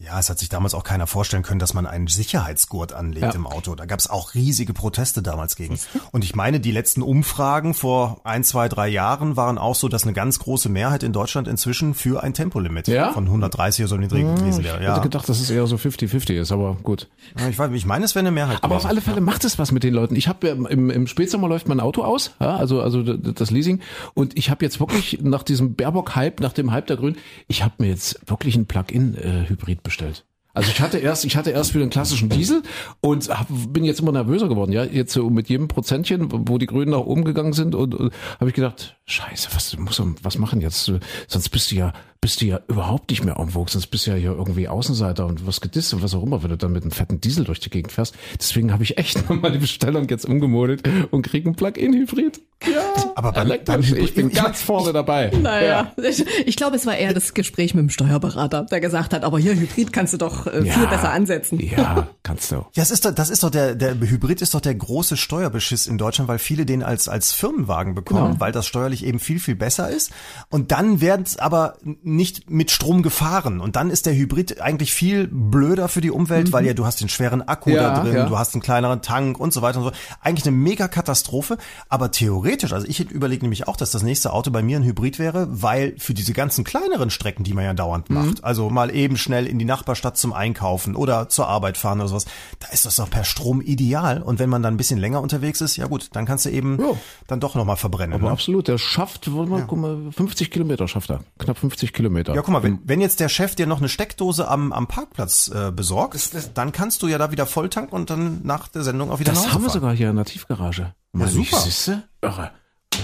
Ja, es hat sich damals auch keiner vorstellen können, dass man einen Sicherheitsgurt anlegt Ja. im Auto. Da gab es auch riesige Proteste damals gegen. Und ich meine, die letzten Umfragen vor ein, zwei, drei Jahren waren auch so, dass eine ganz große Mehrheit in Deutschland inzwischen für ein Tempolimit Ja? von 130 oder so niedrig gewesen wäre. Ich Ja. hätte gedacht, dass es eher so 50-50 ist, aber gut. Ja, ich, weiß, ich meine, es wäre eine Mehrheit. Aber auf gewesen. alle Fälle macht es was mit den Leuten. Ich habe im, im Spätsommer läuft mein Auto aus, ja, also also das Leasing und ich habe jetzt wirklich nach diesem Baerbock Hype, nach dem Hype der Grünen, ich habe mir jetzt wirklich ein Plug-in äh, bestellt. Also ich hatte erst, ich hatte erst für den klassischen Diesel und hab, bin jetzt immer nervöser geworden. Ja, jetzt so mit jedem Prozentchen, wo die Grünen nach oben gegangen sind und, und habe ich gedacht, Scheiße, was muss was machen jetzt? Sonst bist du ja, bist du ja überhaupt nicht mehr en vogue, sonst bist du ja hier irgendwie Außenseiter und was gedisst und was auch immer, wenn du dann mit einem fetten Diesel durch die Gegend fährst. Deswegen habe ich echt [laughs] nochmal die Bestellung jetzt umgemodelt und kriege einen Plug-in-Hybrid. Ja, Aber beim- beim ich bin Hybrid- ich ganz vorne dabei. Naja, ich, ich glaube, es war eher das Gespräch mit dem Steuerberater, der gesagt hat, aber hier Hybrid kannst du doch äh, viel Ja. besser ansetzen. Ja, kannst du. Ja, das ist doch, das ist doch der, der Hybrid ist doch der große Steuerbeschiss in Deutschland, weil viele den als, als Firmenwagen bekommen, Genau. weil das steuerlich eben viel, viel besser ist. Und dann werden es aber nicht mit Strom gefahren. Und dann ist der Hybrid eigentlich viel blöder für die Umwelt, weil ja du hast den schweren Akku Mhm. Ja, da drin, ja. du hast einen kleineren Tank und so weiter und so. Eigentlich eine mega Katastrophe. Aber theoretisch, also ich überlege nämlich auch, dass das nächste Auto bei mir ein Hybrid wäre, weil für diese ganzen kleineren Strecken, die man ja dauernd Mhm. macht, also mal eben schnell in die Nachbarstadt zum Einkaufen oder zur Arbeit fahren oder sowas, da ist das doch per Strom ideal. Und wenn man dann ein bisschen länger unterwegs ist, ja gut, dann kannst du eben Ja. dann doch nochmal verbrennen. Aber ne? absolut, der schafft, warte mal, guck mal, 50 Kilometer schafft er. Knapp 50 Kilometer. Ja, guck mal, wenn, wenn jetzt der Chef dir noch eine Steckdose am, am Parkplatz äh, besorgt, dann kannst du ja da wieder voll tanken und dann nach der Sendung auch wieder Das haben wir sogar hier in der Tiefgarage. Meine super. Siehste? Irre.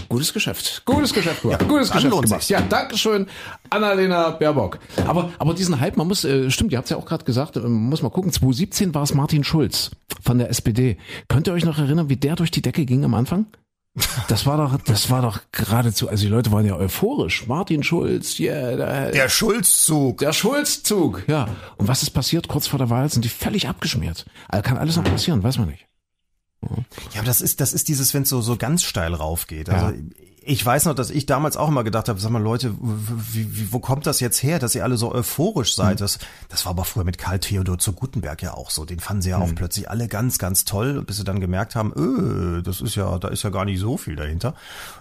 Gutes Geschäft. Gutes Geschäft gemacht. Ja, Gutes Geschäft gemacht. sich's. Ja, Dankeschön, Annalena Baerbock. Aber, aber diesen Hype, man muss, äh, stimmt, ihr habt ja auch gerade gesagt, äh, man muss mal gucken, 2017 war es Martin Schulz von der SPD. Könnt ihr euch noch erinnern, wie der durch die Decke ging am Anfang? Das war doch, das war doch geradezu, also die Leute waren ja euphorisch. Martin Schulz, yeah, der, Der Schulzzug. der Schulzzug, ja. Und was ist passiert? Kurz vor der Wahl sind die völlig abgeschmiert. Also kann alles noch passieren, weiß man nicht. Ja, aber das ist, das ist dieses, wenn es so, so ganz steil raufgeht. Also Ja. ich weiß noch, dass ich damals auch immer gedacht habe, sag mal Leute, wie, wie, wo kommt das jetzt her, dass ihr alle so euphorisch seid? Das, das war aber früher mit Karl Theodor zu Gutenberg ja auch so. Den fanden sie ja auch plötzlich alle ganz, ganz toll, bis sie dann gemerkt haben, öh, das ist ja, da ist ja gar nicht so viel dahinter.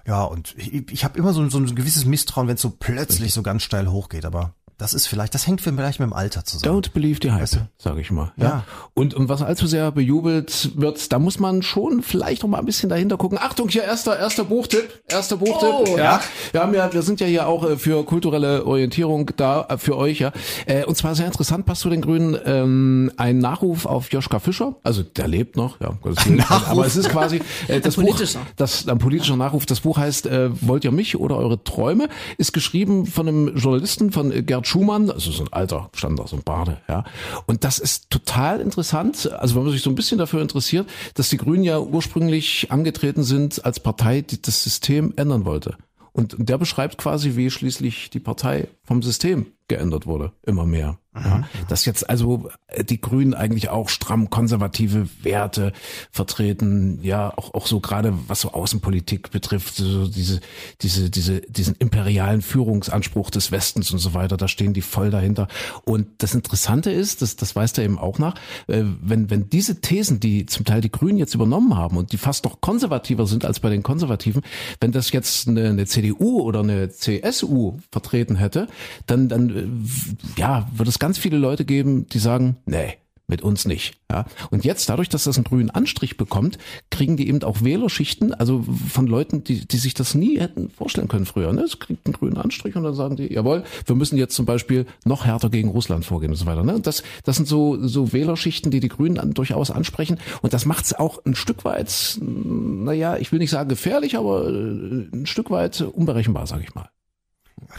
Ja, und ich, ich habe immer so, so ein gewisses Misstrauen, wenn es so plötzlich so ganz steil hochgeht, aber das ist vielleicht, das hängt vielleicht mit dem Alter zusammen. Don't believe the hype, sage ich mal. Ja. Ja. Und, und was allzu sehr bejubelt wird, da muss man schon vielleicht noch mal ein bisschen dahinter gucken. Achtung, hier erster erster Buchtipp, erster Buchtipp. Oh. ja. Wir haben ja, wir sind ja hier auch äh, für kulturelle Orientierung da äh, für euch, ja. Äh, Und zwar sehr interessant, passt zu den Grünen ähm, ein Nachruf auf Joschka Fischer. Also der lebt noch, ja. Nachruf. Aber es ist quasi äh, das Buch, politischer. das ein politischer Nachruf. Das Buch heißt äh, Wollt ihr mich oder eure Träume? Ist geschrieben von einem Journalisten von Gerd Schumann, also so ein alter Stand aus so ein Bade, ja. Und das ist total interessant. Also wenn man sich so ein bisschen dafür interessiert, dass die Grünen ja ursprünglich angetreten sind als Partei, die das System ändern wollte. Und der beschreibt quasi, wie schließlich die Partei vom System geändert wurde, immer mehr. Ja, dass jetzt also äh, die Grünen eigentlich auch stramm konservative Werte vertreten, ja, auch, auch so gerade was so Außenpolitik betrifft, so diese, diese, diese, diesen imperialen Führungsanspruch des Westens und so weiter, da stehen die voll dahinter. Und das Interessante ist, das, das weiß er eben auch nach, äh, wenn, wenn diese Thesen, die zum Teil die Grünen jetzt übernommen haben und die fast noch konservativer sind als bei den Konservativen, wenn das jetzt eine, eine CDU oder eine CSU vertreten hätte, dann, dann, äh, ja, würde es ganz viele Leute geben, die sagen, nee, mit uns nicht. Ja. Und jetzt, dadurch, dass das einen grünen Anstrich bekommt, kriegen die eben auch Wählerschichten, also von Leuten, die, die sich das nie hätten vorstellen können früher. Ne? Es kriegt einen grünen Anstrich und dann sagen die, jawohl, wir müssen jetzt zum Beispiel noch härter gegen Russland vorgehen und so weiter. Ne? Das, das sind so, so Wählerschichten, die die Grünen an, durchaus ansprechen. Und das macht es auch ein Stück weit, naja, ich will nicht sagen gefährlich, aber äh, ein Stück weit unberechenbar, sage ich mal.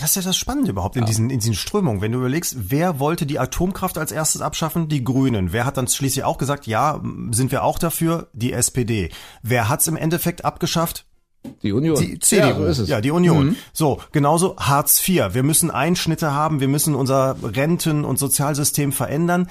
Das ist ja das Spannende überhaupt in diesen, in diesen Strömungen. Wenn du überlegst, wer wollte die Atomkraft als erstes abschaffen? Die Grünen. Wer hat dann schließlich auch gesagt, ja, sind wir auch dafür? Die SPD. Wer hat's im Endeffekt abgeschafft? Die Union. Die CDU. Ja, so ist es. Ja, die Union. So, genauso Hartz IV. Wir müssen Einschnitte haben, wir müssen unser Renten- und Sozialsystem verändern.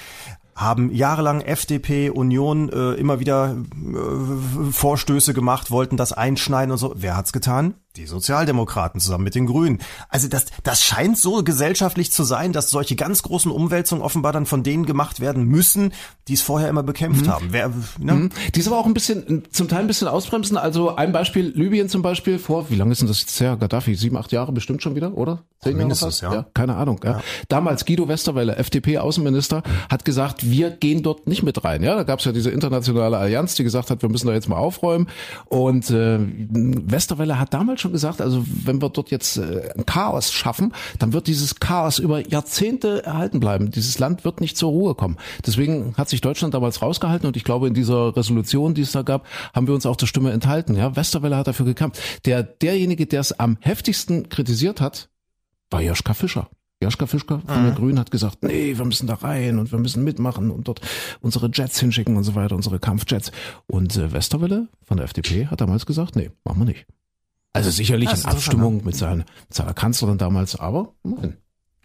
Haben jahrelang FDP, Union äh, immer wieder äh, Vorstöße gemacht, wollten das einschneiden und so. Wer hat's getan? Die Sozialdemokraten zusammen mit den Grünen. Also das, das scheint so gesellschaftlich zu sein, dass solche ganz großen Umwälzungen offenbar dann von denen gemacht werden müssen, die es vorher immer bekämpft haben. Wer, ne? Die ist aber auch ein bisschen, zum Teil ein bisschen ausbremsen. Also ein Beispiel, Libyen zum Beispiel, vor, wie lange ist denn das jetzt her? Gaddafi, sieben, acht Jahre bestimmt schon wieder, oder? Zehn Mindestens, fast? ja. Keine Ahnung. Ja. Damals Guido Westerwelle, FDP-Außenminister, hat gesagt, wir gehen dort nicht mit rein. Ja, da gab es ja diese internationale Allianz, die gesagt hat, wir müssen da jetzt mal aufräumen. Und äh, Westerwelle hat damals schon gesagt, also wenn wir dort jetzt äh, ein Chaos schaffen, dann wird dieses Chaos über Jahrzehnte erhalten bleiben. Dieses Land wird nicht zur Ruhe kommen. Deswegen hat sich Deutschland damals rausgehalten und ich glaube, in dieser Resolution, die es da gab, haben wir uns auch der Stimme enthalten. Ja, Westerwelle hat dafür gekämpft. Der, derjenige, der es am heftigsten kritisiert hat, war Joschka Fischer. Joschka Fischer von den Grünen hat gesagt, nee, wir müssen da rein und wir müssen mitmachen und dort unsere Jets hinschicken und so weiter, unsere Kampfjets. Und äh, Westerwelle von der FDP hat damals gesagt, nee, machen wir nicht. Also sicherlich in Abstimmung mit, seiner, mit seiner Kanzlerin damals, aber nein.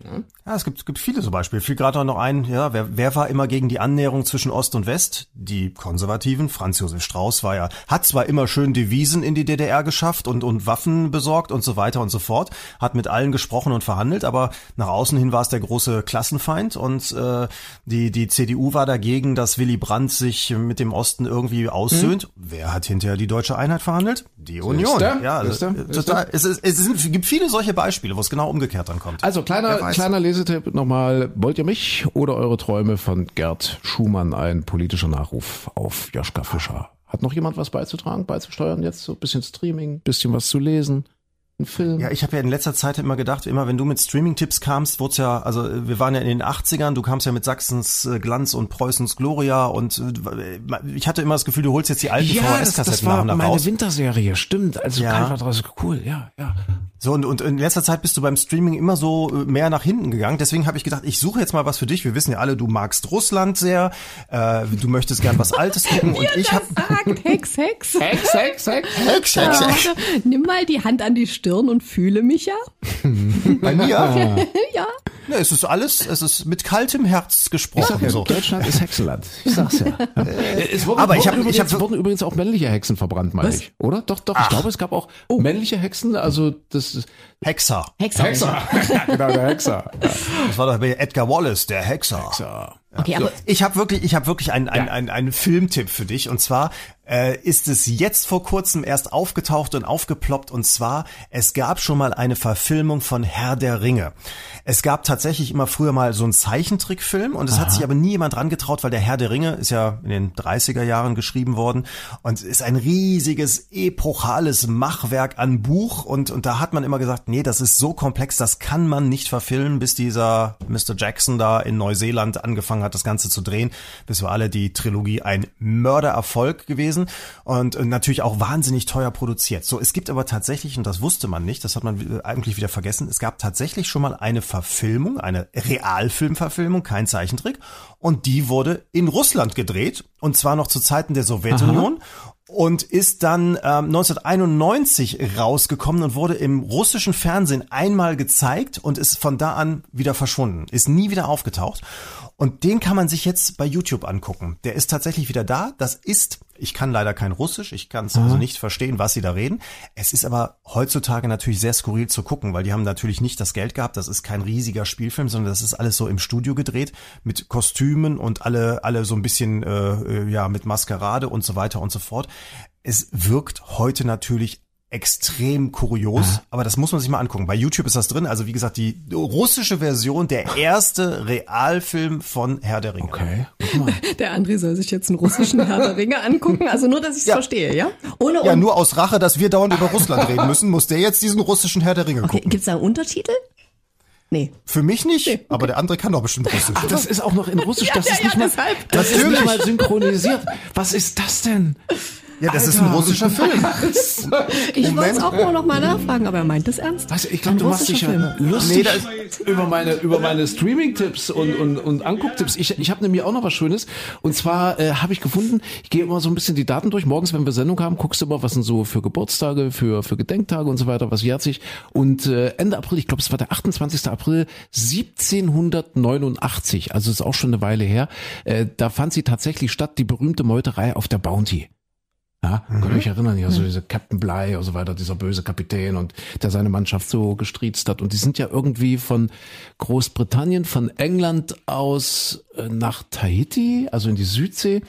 Ja, es gibt, es gibt viele so Beispiele. Fiel gerade noch ein, ja, wer, wer war immer gegen die Annäherung zwischen Ost und West? Die Konservativen. Franz Josef Strauß war ja, hat zwar immer schön Devisen in die DDR geschafft und, und Waffen besorgt und so weiter und so fort, hat mit allen gesprochen und verhandelt, aber nach außen hin war es der große Klassenfeind und äh, die, die CDU war dagegen, dass Willy Brandt sich mit dem Osten irgendwie aussöhnt. Wer hat hinterher die deutsche Einheit verhandelt? Die Union. er? Ja, Siehst also, er? Siehst total. Es, ist, es sind, gibt viele solche Beispiele, wo es genau umgekehrt dann kommt. Also kleiner, weiß. kleiner Lesetipp nochmal. Wollt ihr mich oder eure Träume von Gerd Schumann, ein politischer Nachruf auf Joschka Fischer? Hat noch jemand was beizutragen, beizusteuern jetzt? So ein bisschen Streaming, bisschen was zu lesen? ein Film. Ja, ich habe ja in letzter Zeit immer gedacht, immer wenn du mit Streaming-Tipps kamst, wurde ja, also wir waren ja in den 80ern, du kamst ja mit Sachsens äh, Glanz und Preußens Gloria und äh, ich hatte immer das Gefühl, du holst jetzt die alten ja, das, das VHS-Kassetten war nach und nach meine raus. Winterserie, stimmt. Also Ja. ja. draus, cool, ja, ja. So, und, und in letzter Zeit bist du beim Streaming immer so äh, mehr nach hinten gegangen. Deswegen habe ich gedacht, ich suche jetzt mal was für dich. Wir wissen ja alle, du magst Russland sehr, äh, du möchtest gern was Altes gucken und ich habe sagt [laughs] Hex, Hex. Hex, Hex, Hex. Hex, Ja, Hex, Hex. warte, nimm mal die Hand an die Stirn und fühle mich ja. [laughs] bei mir. [laughs] Ja. Ne, es ist alles, es ist mit kaltem Herz Ich gesprochen. sag ja, so. Deutschland ist Hexenland. Ich sag's ja. es wurden, aber ich hab- ich übrigens, hab- wurden übrigens auch männliche Hexen verbrannt, meine ich. Oder? Doch, doch. Ich glaube, es gab auch männliche Hexen. Also das ist Hexer. Hexer. ja, [laughs] genau, der Hexer. Ja. Das war doch bei Edgar Wallace, der Hexer. So. Okay, aber Ich habe wirklich, ich habe wirklich einen, einen, Ja. einen, einen Filmtipp für dich. Und zwar äh, ist es jetzt vor kurzem erst aufgetaucht und aufgeploppt. Und zwar, es gab schon mal eine Verfilmung von Herr der Ringe. Es gab tatsächlich immer früher mal so einen Zeichentrickfilm und es hat sich aber nie jemand dran getraut, weil der Herr der Ringe ist ja in den 30er Jahren geschrieben worden und ist ein riesiges, epochales Machwerk an Buch und, und da hat man immer gesagt, nee, das ist so komplex, das kann man nicht verfilmen, bis dieser Mr. Jackson da in Neuseeland angefangen hat, das Ganze zu drehen. Bis wir alle die Trilogie ein Mördererfolg gewesen und äh, natürlich auch wahnsinnig teuer produziert. So, es gibt aber tatsächlich, und das wusste man nicht, das hat man äh, eigentlich wieder vergessen, es gab tatsächlich schon mal eine Verfilmung, eine Realfilmverfilmung, kein Zeichentrick, und die wurde in Russland gedreht, und zwar noch zu Zeiten der Sowjetunion. Und ist dann ähm, 1991 rausgekommen und wurde im russischen Fernsehen einmal gezeigt und ist von da an wieder verschwunden, ist nie wieder aufgetaucht. Und den kann man sich jetzt bei YouTube angucken. Der ist tatsächlich wieder da. Das ist, ich kann leider kein Russisch, ich kann es also nicht verstehen, was sie da reden. Es ist aber heutzutage natürlich sehr skurril zu gucken, weil die haben natürlich nicht das Geld gehabt. Das ist kein riesiger Spielfilm, sondern das ist alles so im Studio gedreht mit Kostümen und alle, alle so ein bisschen, äh, äh, ja, mit Maskerade und so weiter und so fort. Es wirkt heute natürlich extrem kurios, aber das muss man sich mal angucken. Bei YouTube ist das drin. Also wie gesagt, die russische Version, der erste Realfilm von Herr der Ringe. Okay. Guck mal. [laughs] der André soll sich jetzt einen russischen Herr der Ringe angucken. Also nur, dass ich es Ja. verstehe, ja? Ohne Ja, nur aus Rache, dass wir dauernd über Russland reden müssen, muss der jetzt diesen russischen Herr der Ringe Okay, gucken. gibt's da Untertitel? Nee. Für mich nicht, aber der andere kann doch bestimmt Russisch. Ach, das ist auch noch in Russisch. Das Ja, ist ja, nicht mal, deshalb. das ist nicht mal synchronisiert. Was ist das denn? Ja, das ist ein Alter. russischer Film. [laughs] Ich wollte es auch nur noch mal nachfragen, aber er meint das ernst. Weißt du, ich glaube, du machst dich ja lustig Nee, über meine über meine Streaming-Tipps und und und Angucktipps. Ich ich habe nämlich auch noch was Schönes und zwar äh, habe ich gefunden. Ich gehe immer so ein bisschen die Daten durch. Morgens, wenn wir Sendung haben, guckst du immer, was sind so für Geburtstage, für für Gedenktage und so weiter, was jährt sich. Und äh, Ende April, ich glaube, es war der 28. April 1789, also ist auch schon eine Weile her. Äh, da fand sie tatsächlich statt, die berühmte Meuterei auf der Bounty. Ja, könnt ihr euch erinnern, ja, so diese Captain Bligh und so weiter, dieser böse Kapitän und der seine Mannschaft so gestriezt hat. Und die sind ja irgendwie von Großbritannien, von England aus äh, nach Tahiti, also in die Südsee,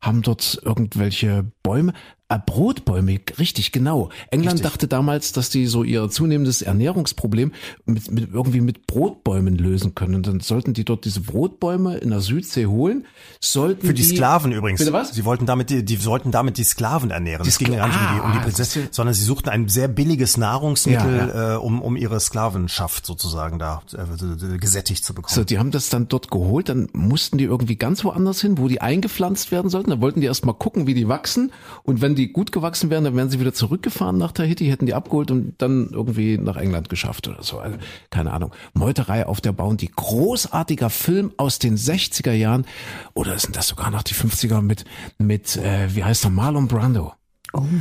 haben dort irgendwelche Bäume, äh, Brotbäume, richtig, genau. England dachte damals, dass die so ihr zunehmendes Ernährungsproblem mit, mit irgendwie mit Brotbäumen lösen können. Und dann sollten die dort diese Brotbäume in der Südsee holen, sollten Für die Sklaven übrigens. Bitte was? Sie wollten damit, die, die sollten damit die Sklaven ernähren. Die es ging gar nicht um die, um die Ah, Prinzessin, ja- sondern sie suchten ein sehr billiges Nahrungsmittel, Ja, Äh, um, um ihre Sklavenschaft sozusagen da äh, gesättigt zu bekommen. So, die haben das dann dort geholt, dann mussten die irgendwie ganz woanders hin, wo die eingepflanzt werden sollten. Dann wollten die erst mal gucken, wie die wachsen. Und wenn die gut gewachsen wären, dann wären sie wieder zurückgefahren nach Tahiti, hätten die abgeholt und dann irgendwie nach England geschafft oder so. Also, keine Ahnung. Meuterei auf der Bounty. Großartiger Film aus den 60er Jahren. Oder sind das sogar noch die 50er mit, mit, äh, wie heißt der, Marlon Brando.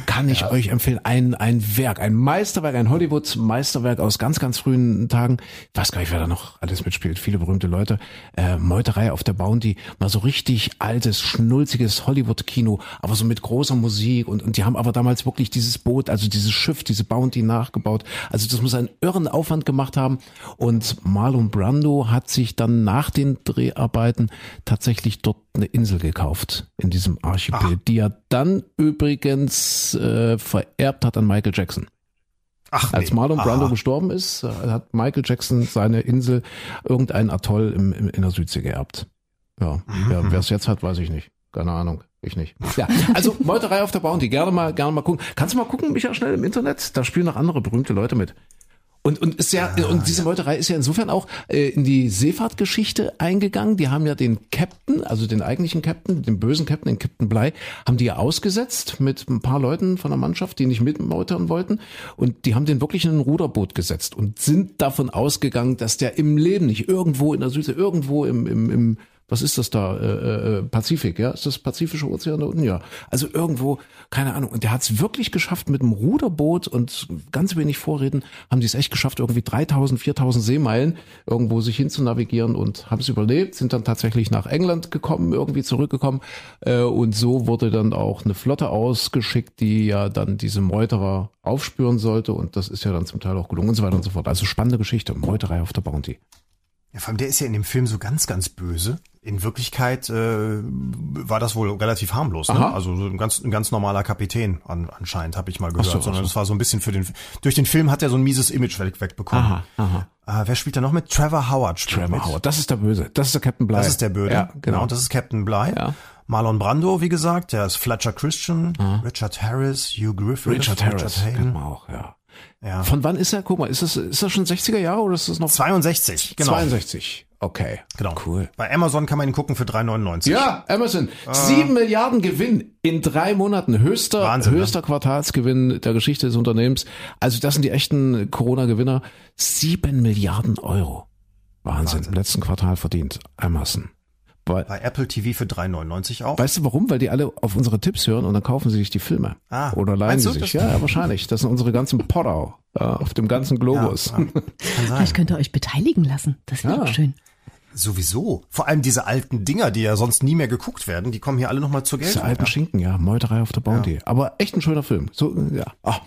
Kann ich euch empfehlen. Ein, ein Werk, ein Meisterwerk, ein Hollywood-Meisterwerk aus ganz, ganz frühen Tagen. Ich weiß gar nicht, wer da noch alles mitspielt. Viele berühmte Leute. Äh, Meuterei auf der Bounty. Mal so richtig altes, schnulziges Hollywood-Kino, aber so mit großer Musik. Und, und die haben aber damals wirklich dieses Boot, also dieses Schiff, diese Bounty nachgebaut. Also das muss einen irren Aufwand gemacht haben. Und Marlon Brando hat sich dann nach den Dreharbeiten tatsächlich dort eine Insel gekauft in diesem Archipel, die er dann übrigens äh, vererbt hat an Michael Jackson. Ach, Als nee. Marlon Brando Aha. gestorben ist, äh, hat Michael Jackson seine Insel, irgendein Atoll im, im, in der Südsee geerbt. Ja, wer es jetzt hat, weiß ich nicht. Keine Ahnung. Ich nicht. Ja, also Meuterei auf der Bounty, gerne mal, gerne mal gucken. Kannst du mal gucken, Micha, schnell im Internet? Da spielen noch andere berühmte Leute mit. Und, und ist ja, und diese Meuterei ist ja insofern auch äh, in die Seefahrtgeschichte eingegangen. Die haben ja den Captain, also den eigentlichen Captain, den bösen Captain, den Captain Bly, haben die ja ausgesetzt mit ein paar Leuten von der Mannschaft, die nicht mitmeutern wollten. Und die haben den wirklich in ein Ruderboot gesetzt und sind davon ausgegangen, dass der im Leben nicht irgendwo in der Südsee, irgendwo im, im, im was ist das da? Äh, äh, Pazifik, ja? Ist das Pazifische Ozean da unten? Ja. Also irgendwo, keine Ahnung. Und der hat es wirklich geschafft mit einem Ruderboot und ganz wenig Vorräten, haben die es echt geschafft, irgendwie 3000, 4000 Seemeilen irgendwo sich hin zu navigieren und haben es überlebt, sind dann tatsächlich nach England gekommen, irgendwie zurückgekommen. Äh, und so wurde dann auch eine Flotte ausgeschickt, die ja dann diese Meuterer aufspüren sollte. Und das ist ja dann zum Teil auch gelungen und so weiter und so fort. Also spannende Geschichte. Meuterei auf der Bounty. Ja, vor allem der ist ja in dem Film so ganz, ganz böse. In Wirklichkeit äh, war das wohl relativ harmlos. Ne? Aha. Also so ein ganz, ein ganz normaler Kapitän an, anscheinend, habe ich mal gehört. so, Sondern so. das war so ein bisschen für den. Durch den Film hat er so ein mieses Image weg, wegbekommen. Aha, aha. Äh, wer spielt da noch mit? Trevor Howard spielt Trevor mit. Howard, das ist der Böse. Das ist der Captain Bly. Das ist der Böde. Ja, genau. Und das ist Captain Bly. Ja. Marlon Brando, wie gesagt, der ist Fletcher Christian, Richard Harris, Hugh Griffith, Richard Harris, Haden. man auch, ja. Ja. Von wann ist er? Guck mal, ist das, ist das schon 60er Jahre oder ist das noch 62, genau. 62? Okay. Genau. Cool. Bei Amazon kann man ihn gucken für 3,99. Ja, Amazon. Sieben Milliarden Gewinn in drei Monaten. Höchster, Wahnsinn, ne? höchster Quartalsgewinn der Geschichte des Unternehmens. Also das sind die echten Corona-Gewinner. Sieben Milliarden Euro. Wahnsinn. Im letzten Quartal verdient Amazon. Weil, Bei Apple TV für 3,99 auch. weißt du warum? Weil die alle auf unsere Tipps hören und dann kaufen sie sich die Filme. Ah, Oder leihen sie sich. Ja, ja, wahrscheinlich. Das sind unsere ganzen Potter ja, auf dem ganzen Globus. Ja, ja. Sein. Vielleicht könnt ihr euch beteiligen lassen. Das wäre Ja. auch schön. Sowieso. Vor allem diese alten Dinger, die ja sonst nie mehr geguckt werden, die kommen hier alle nochmal zur Diese Geltung. alten ja. Schinken, ja, Meuterei auf der Bounty. Aber echt ein schöner Film. So, ja. Ach,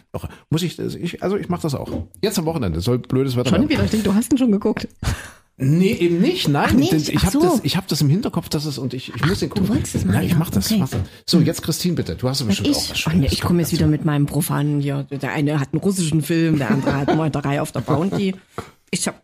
muss ich, ich, also ich mach das auch. Jetzt am Wochenende soll blödes Wetter Schon werden. wieder, ich denke, du hast ihn schon geguckt. [laughs] Nee, eben nicht. Nein, nicht? ich Ach habe so. das, ich habe das im Hinterkopf, dass es und ich, ich muss den gucken. du wolltest es mal, Nein, ich mach das. okay. Ich mach das. So, jetzt Christine bitte. Du hast aber bestimmt auch was Ich, oh, Schönes. nee, ich komme jetzt wieder mit meinem profanen hier. Der eine hat einen russischen Film, der andere hat Meuterei auf der Bounty. [laughs] Ich hab,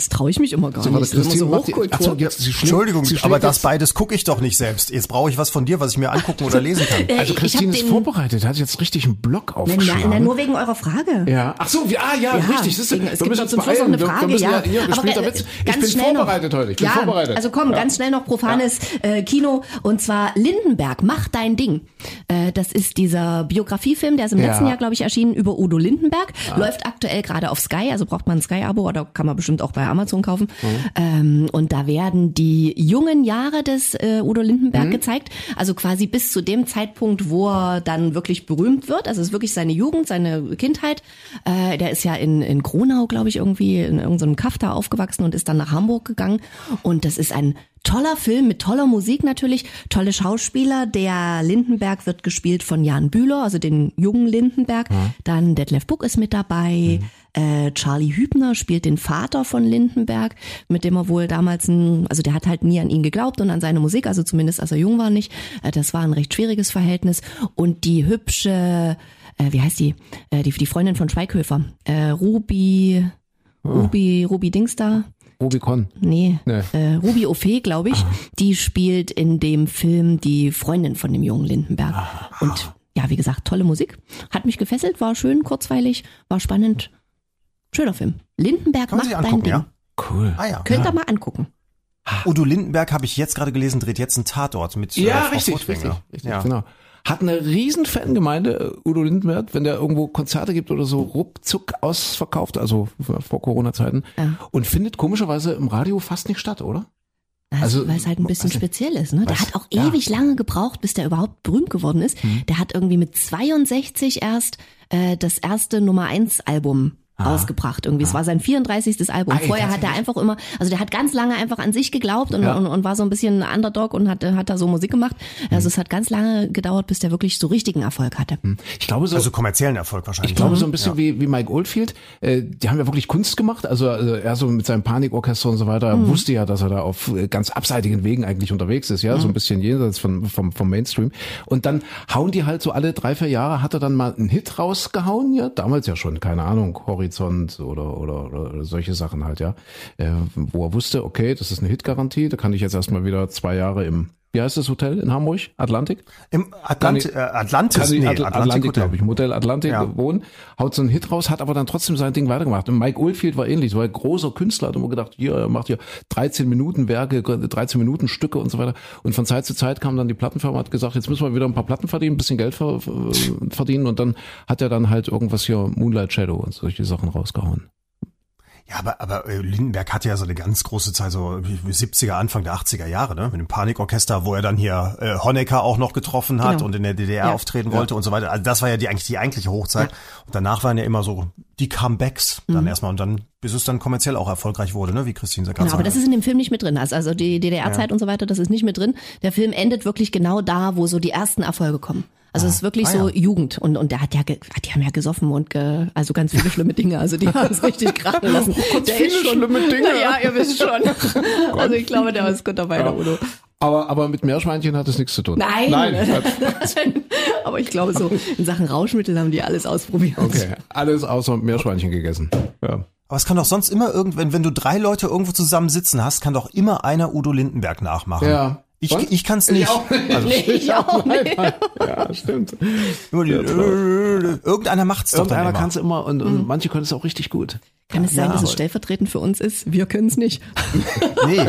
das traue ich mich immer gar So, nicht. warte, Das ist immer so Hochkultur. Ach so, jetzt, Entschuldigung, aber das beides gucke ich doch nicht selbst. Jetzt brauche ich was von dir, was ich mir angucken oder [laughs] lesen kann. Äh, Also Christine ist vorbereitet, hat jetzt richtig einen Block Nein, aufgeschlagen. nein, nein, nur wegen eurer Frage. ja. Ach so, ja, ja, Ja, richtig. Das ist, deswegen, wir es müssen uns zum Schluss noch beeilen. eine Wir- Frage, wir müssen ja. hier Aber, äh. Ich bin schnell noch- vorbereitet heute. Ich bin ja, vorbereitet. Also komm, Ja. ganz schnell noch profanes äh, Kino und zwar Lindenberg, mach dein Ding. Äh, das ist dieser Biografiefilm, der ist im Ja. letzten Jahr, glaube ich, erschienen über Udo Lindenberg. Läuft aktuell gerade auf Sky, also braucht man ein Sky-Abo oder kann man bestimmt auch bei Amazon kaufen. Mhm. Ähm, und da werden die jungen Jahre des äh, Udo Lindenberg Mhm. gezeigt. Also quasi bis zu dem Zeitpunkt, wo er dann wirklich berühmt wird. Also es ist wirklich seine Jugend, seine Kindheit. Äh, der ist ja in, in Gronau, glaube ich, irgendwie in irgendeinem Kaff da aufgewachsen und ist dann nach Hamburg gegangen. Und das ist ein toller Film mit toller Musik natürlich, tolle Schauspieler. Der Lindenberg wird gespielt von Jan Bühler, also den jungen Lindenberg. Dann Detlef Buck ist mit dabei. Äh, Charlie Hübner spielt den Vater von Lindenberg, mit dem er wohl damals ein, also der hat halt nie an ihn geglaubt und an seine Musik, also zumindest als er jung war nicht. Äh, das war ein recht schwieriges Verhältnis. Und die hübsche, äh, wie heißt die? Äh, die, die Freundin von Schweighöfer, äh, Ruby, Ruby, Ruby Dings da. Rubicon. Nee, Nee. Äh, Ruby Ophé, glaube ich, die spielt in dem Film die Freundin von dem jungen Lindenberg. Und ja, wie gesagt, tolle Musik. Hat mich gefesselt, war schön, kurzweilig, war spannend. Schöner Film. Lindenberg macht dein angucken, Ding. ja? Cool. Ah ja. Könnt ihr mal angucken. Udo Lindenberg habe ich jetzt gerade gelesen, dreht jetzt einen Tatort mit äh, Ja, Frau richtig, richtig, richtig, Ja. genau. Hat eine riesen Fangemeinde, äh, Udo Lindenberg, wenn der irgendwo Konzerte gibt oder so, ruckzuck ausverkauft, also vor Corona-Zeiten. Ja. Und findet komischerweise im Radio fast nicht statt, oder? Also, Also, weil es halt ein bisschen nicht. speziell ist. Ne? Der Was? hat auch Ja. ewig lange gebraucht, bis der überhaupt berühmt geworden ist. Der hat irgendwie mit 62 erst äh, das erste Nummer 1 Album rausgebracht. Irgendwie. Es war sein 34. Album. Ah, ey, Vorher hat er einfach immer, also der hat ganz lange einfach an sich geglaubt und, Ja. und, und war so ein bisschen Underdog und hat, hat da so Musik gemacht. Also es hat ganz lange gedauert, bis der wirklich so richtigen Erfolg hatte. Ich glaube so. Also kommerziellen Erfolg wahrscheinlich. Ich glaube so ne? ein bisschen wie, wie Mike Oldfield. Äh, die haben ja wirklich Kunst gemacht. Also, also er so mit seinem Panikorchester und so weiter Mhm. wusste ja, dass er da auf äh, ganz abseitigen Wegen eigentlich unterwegs ist, ja, so Mhm. ein bisschen jenseits von, vom, vom Mainstream. Und dann hauen die halt so alle drei, vier Jahre, hat er dann mal einen Hit rausgehauen, ja, damals ja schon, keine Ahnung, Horizont oder, oder, oder solche Sachen halt, ja, äh, wo er wusste, okay, das ist eine Hitgarantie, da kann ich jetzt erstmal wieder zwei Jahre im wie heißt das Hotel in Hamburg? Atlantik? Im Atlant äh, Atlantis, nee, Atl- Atlantik, Hotel. glaube ich. Modell Atlantik Ja. wohnen, haut so einen Hit raus, hat aber dann trotzdem sein Ding weitergemacht. Und Mike Oldfield war ähnlich, so ein großer Künstler, hat immer gedacht, hier, er macht hier 13 Minuten Werke, 13 Minuten Stücke und so weiter. Und von Zeit zu Zeit kam dann die Plattenfirma, hat gesagt, jetzt müssen wir wieder ein paar Platten verdienen, ein bisschen Geld ver ver- verdienen. Und dann hat er dann halt irgendwas hier, Moonlight Shadow und solche Sachen rausgehauen. Ja, aber, aber äh, Lindenberg hatte ja so eine ganz große Zeit, so wie 70er, Anfang der 80er Jahre, ne? Mit dem Panikorchester, wo er dann hier äh, Honecker auch noch getroffen hat Genau. und in der DDR Ja. auftreten wollte und so weiter. Also das war ja die eigentlich die eigentliche Hochzeit. Und danach waren ja immer so die Comebacks dann erstmal und dann, bis es dann kommerziell auch erfolgreich wurde, ne? Wie Christine sagt. Genau, aber das ist in dem Film nicht mit drin. Also, also die DDR-Zeit und so weiter, das ist nicht mit drin. Der Film endet wirklich genau da, wo so die ersten Erfolge kommen. Also es ist wirklich Ah, so ja. Jugend und und der hat ja die haben ja gesoffen und ge, also ganz viele schlimme Dinge, also die haben es richtig krachen lassen. der viele schlimme Dinge. Ja, ihr wisst schon. [laughs] also ich glaube, der ist gut dabei, der Udo. Aber, aber mit Meerschweinchen hat es nichts zu tun. Nein. [laughs] Nein. Aber ich glaube so in Sachen Rauschmittel haben die alles ausprobiert. Okay, alles außer Meerschweinchen gegessen. Ja. Aber es kann doch sonst immer irgendwann, wenn du drei Leute irgendwo zusammen sitzen hast, kann doch immer einer Udo Lindenberg nachmachen. Ja. Ich, ich kann's nicht. Also, Nee, ich auch nicht. ja, stimmt. Nur die, irgendeiner macht's doch Irgendeiner kann es immer und, und manche können es auch richtig gut. Kann es sein, dass es stellvertretend für uns ist? Wir können es nicht. [laughs] Nee.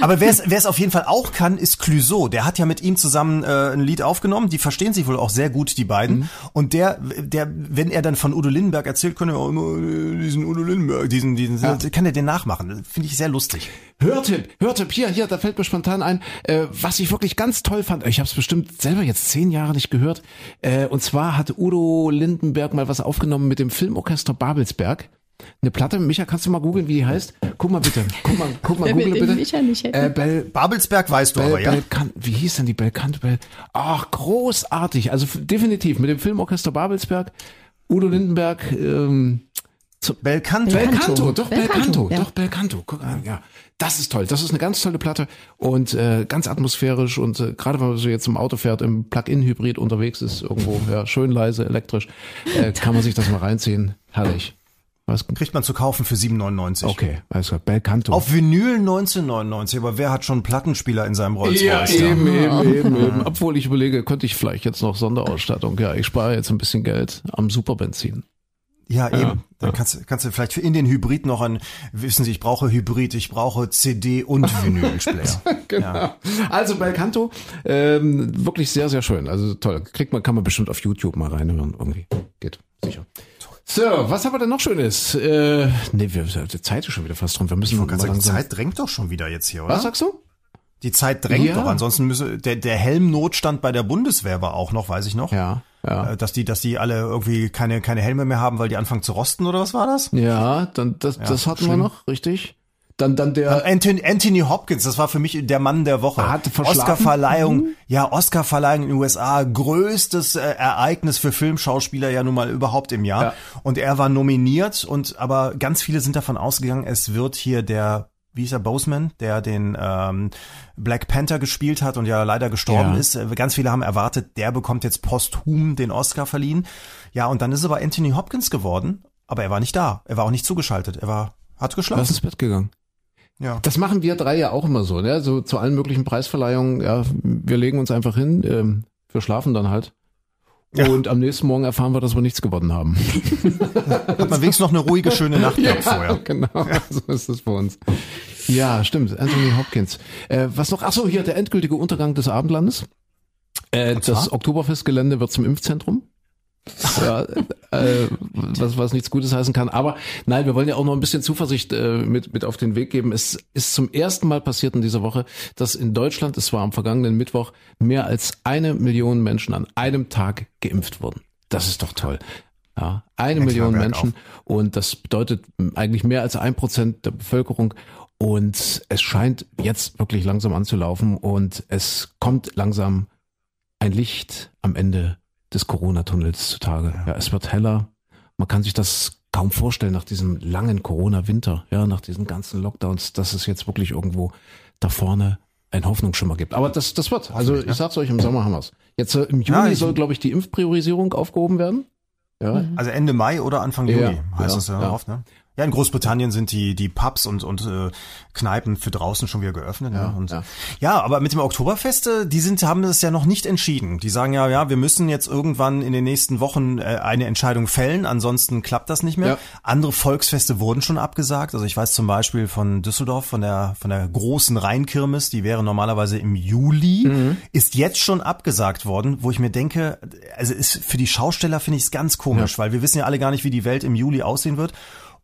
Aber wer es wer es auf jeden Fall auch kann, ist Clouseau. Der hat ja mit ihm zusammen äh, ein Lied aufgenommen. Die verstehen sich wohl auch sehr gut, die beiden. Mhm. Und der, der, wenn er dann von Udo Lindenberg erzählt, kann er auch immer äh, diesen Udo Lindenberg, diesen, diesen, kann er den nachmachen. Finde ich sehr lustig. Hörtipp, Hörtipp, hier, hier, da fällt mir spontan ein, äh, was ich wirklich ganz toll fand. Ich habe es bestimmt selber jetzt zehn Jahre nicht gehört. Äh, und zwar hatte Udo Lindenberg mal was aufgenommen mit dem Filmorchester Babelsberg. Eine Platte, Micha, kannst du mal googeln, wie die heißt? Guck mal bitte, guck mal, guck mal, [laughs] google bitte. Micha nicht. Äh, Bell, Babelsberg weißt du Bell, aber, ja? Belcan- wie hieß denn die Belcanto Bell? Ach, großartig. Also definitiv mit dem Filmorchester Babelsberg, Udo Lindenberg, ähm, Belcanto. Belcanto, doch Belcanto, Belcanto, ja. doch Belcanto. Guck an, ja. Das ist toll. Das ist eine ganz tolle Platte und äh, ganz atmosphärisch und äh, gerade wenn man so jetzt im Auto fährt, im Plug-in-Hybrid unterwegs ist, irgendwo, ja, schön leise, elektrisch, äh, kann man sich das mal reinziehen. Herrlich. Was? Kriegt man zu kaufen für 7,99. Okay, klar. Belcanto. Auf Vinyl 1999, aber wer hat schon einen Plattenspieler in seinem Rolls ja, Royce? eben, eben, eben, eben. Obwohl ich überlege, könnte ich vielleicht jetzt noch Sonderausstattung. Ja, ich spare jetzt ein bisschen Geld am Superbenzin. Ja, eben. Dann kannst, du- kannst du vielleicht für in den Hybrid noch ein, wissen Sie, ich brauche Hybrid, ich brauche CD und [laughs] Vinylspieler. Genau. Also Belcanto, ähm, wirklich sehr, sehr schön. Also toll. Kriegt man, kann man bestimmt auf YouTube mal reinhören. Irgendwie. Geht, sicher. So, was haben wir denn noch Schönes? Äh, nee, wir, die Zeit ist schon wieder fast rum. Wir müssen Ich sagen, die. Zeit drängt doch schon wieder jetzt hier, oder? Was sagst du? Die Zeit drängt Ja. doch. Ansonsten müsse der, der Helmnotstand bei der Bundeswehr war auch noch, weiß ich noch. Ja, ja. Äh, Dass die, dass die alle irgendwie keine, keine Helme mehr haben, weil die anfangen zu rosten oder was war das? Ja, dann das, das hatten wir schlimm. noch, richtig. Dann, dann der. Anthony, Anthony Hopkins, das war für mich der Mann der Woche. Hat verschlafen? Oscarverleihung, ja, Oscarverleihung in den USA, größtes äh, Ereignis für Filmschauspieler ja nun mal überhaupt im Jahr. Ja. Und er war nominiert und aber ganz viele sind davon ausgegangen, es wird hier der wie ist er, Boseman, der den ähm, Black Panther gespielt hat und ja leider gestorben Ja. ist. Äh, Ganz viele haben erwartet, der bekommt jetzt posthum den Oscar verliehen. Ja, und dann ist aber Anthony Hopkins geworden, aber er war nicht da. Er war auch nicht zugeschaltet. Er war, hat geschlafen. Was ins Bett gegangen. Ja. Das machen wir drei ja auch immer so, ne? So zu allen möglichen Preisverleihungen, ja, wir legen uns einfach hin, ähm, wir schlafen dann halt. Ja. Und am nächsten Morgen erfahren wir, dass wir nichts gewonnen haben. [laughs] Hat man wenigstens noch eine ruhige, schöne Nacht gehabt vorher. [laughs] genau, so ist es bei uns. Ja, stimmt, Anthony Hopkins. Äh, was noch? Ach so, hier der endgültige Untergang des Abendlandes. Äh, das? Oktoberfestgelände wird zum Impfzentrum. Ja, äh, was, was nichts Gutes heißen kann. Aber nein, wir wollen ja auch noch ein bisschen Zuversicht äh, mit, mit auf den Weg geben. Es ist zum ersten Mal passiert in dieser Woche, dass in Deutschland, es war am vergangenen Mittwoch, mehr als eine Million Menschen an einem Tag geimpft wurden. Das ist doch toll. Ja, eine Million Berg Menschen. Und das bedeutet m, eigentlich mehr als ein Prozent der Bevölkerung. Und es scheint jetzt wirklich langsam anzulaufen und es kommt langsam ein Licht am Ende des Corona-Tunnels zutage. Ja. es wird heller. Man kann sich das kaum vorstellen nach diesem langen Corona-Winter, ja, nach diesen ganzen Lockdowns, dass es jetzt wirklich irgendwo da vorne ein Hoffnungsschimmer gibt. Aber das, das wird. Also ich sag's euch, im Sommer haben wir's. Jetzt äh, im Juni Ja, soll, glaube ich, die Impfpriorisierung aufgehoben werden. Ja, Also Ende Mai oder Anfang Ja, Juni heißt ja, das ja, ja. oft, ne? Ja, in Großbritannien sind die die Pubs und und äh, Kneipen für draußen schon wieder geöffnet. Ja, und, ja. ja. aber mit dem Oktoberfest, äh, die sind haben das ja noch nicht entschieden. Die sagen ja, ja, wir müssen jetzt irgendwann in den nächsten Wochen äh, eine Entscheidung fällen, ansonsten klappt das nicht mehr. Ja. Andere Volksfeste wurden schon abgesagt. Also ich weiß zum Beispiel von Düsseldorf, von der von der großen Rheinkirmes, die wäre normalerweise im Juli, Mhm. ist jetzt schon abgesagt worden, wo ich mir denke, also ist für die Schausteller finde ich es ganz komisch, weil wir wissen ja alle gar nicht, wie die Welt im Juli aussehen wird.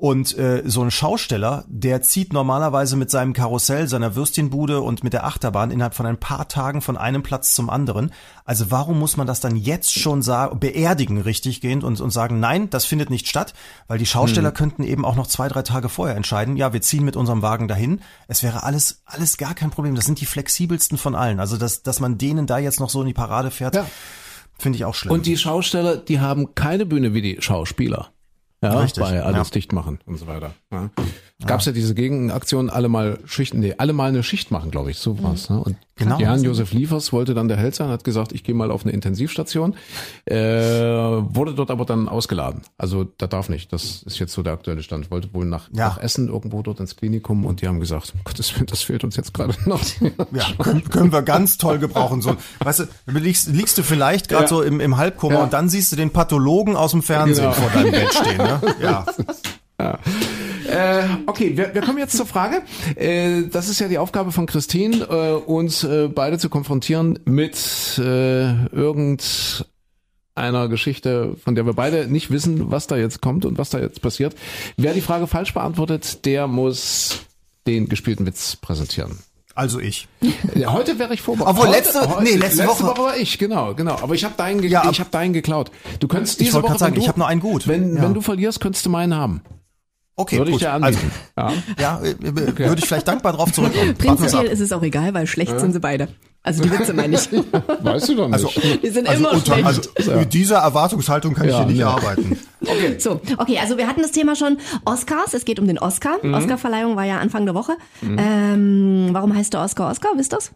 Und äh, so ein Schausteller, der zieht normalerweise mit seinem Karussell, seiner Würstchenbude und mit der Achterbahn innerhalb von ein paar Tagen von einem Platz zum anderen. Also warum muss man das dann jetzt schon sagen, beerdigen richtig gehend und, und sagen, nein, das findet nicht statt, weil die Schausteller könnten eben auch noch zwei, drei Tage vorher entscheiden, ja, wir ziehen mit unserem Wagen dahin. Es wäre alles, alles gar kein Problem. Das sind die flexibelsten von allen. Also dass, dass man denen da jetzt noch so in die Parade fährt, Ja. finde ich auch schlimm. Und die Schausteller, die haben keine Bühne wie die Schauspieler. Ja, Richtig, bei alles ja. dicht machen und so weiter. Ja. Gab's ja diese Gegenaktion, alle mal Schichten, nee, alle mal eine Schicht machen, glaube ich, so war's. Ne? Und Genau. Jan-Josef Liefers wollte dann der Held sein, hat gesagt, ich gehe mal auf eine Intensivstation, äh, wurde dort aber dann ausgeladen. Also da darf nicht, das ist jetzt so der aktuelle Stand. Wollte wohl nach, Ja. nach Essen irgendwo dort ins Klinikum und die haben gesagt, um Gottes Willen, das fehlt uns jetzt gerade noch. [laughs] Ja, können, können wir ganz toll gebrauchen. So, weißt du, liegst, liegst du vielleicht gerade Ja. so im, im Halbkoma Ja. und dann siehst du den Pathologen aus dem Fernsehen Genau. vor deinem Bett stehen. Ne? [laughs] Ja. Äh, okay, wir, wir kommen jetzt zur Frage. Äh, das ist ja die Aufgabe von Christine, äh, uns äh, beide zu konfrontieren mit äh, irgendeiner Geschichte, von der wir beide nicht wissen, was da jetzt kommt und was da jetzt passiert. Wer die Frage falsch beantwortet, der muss den gespielten Witz präsentieren. Also ich. Ja, Heute wäre ich vorbereitet. Obwohl, letzte- heute, nee, letzte Woche- war ich, genau, genau. Aber ich habe deinen, ge Ja, ich habe deinen geklaut. Du könntest Ich diese wollte Woche, gerade sagen, du, ich habe nur einen gut. Wenn, Ja. wenn du verlierst, könntest du meinen haben. Okay, Würde ich gut. dir anbieten. Also, [laughs] ja. ja, äh, äh, würde ich vielleicht dankbar drauf zurückkommen. [laughs] Prinzipiell ist es auch egal, weil schlecht sind sie beide. Also die Witze meine ich. [laughs] Weißt du doch nicht. Also, Die sind also, immer unter, schlecht. also mit dieser Erwartungshaltung kann ich Ja, hier nicht nee. arbeiten. So, okay, also wir hatten das Thema schon Oscars. Es geht um den Oscar. Mhm. Oscarverleihung war ja Anfang der Woche. Ähm, warum heißt der Oscar Oscar? Wisst ihr's?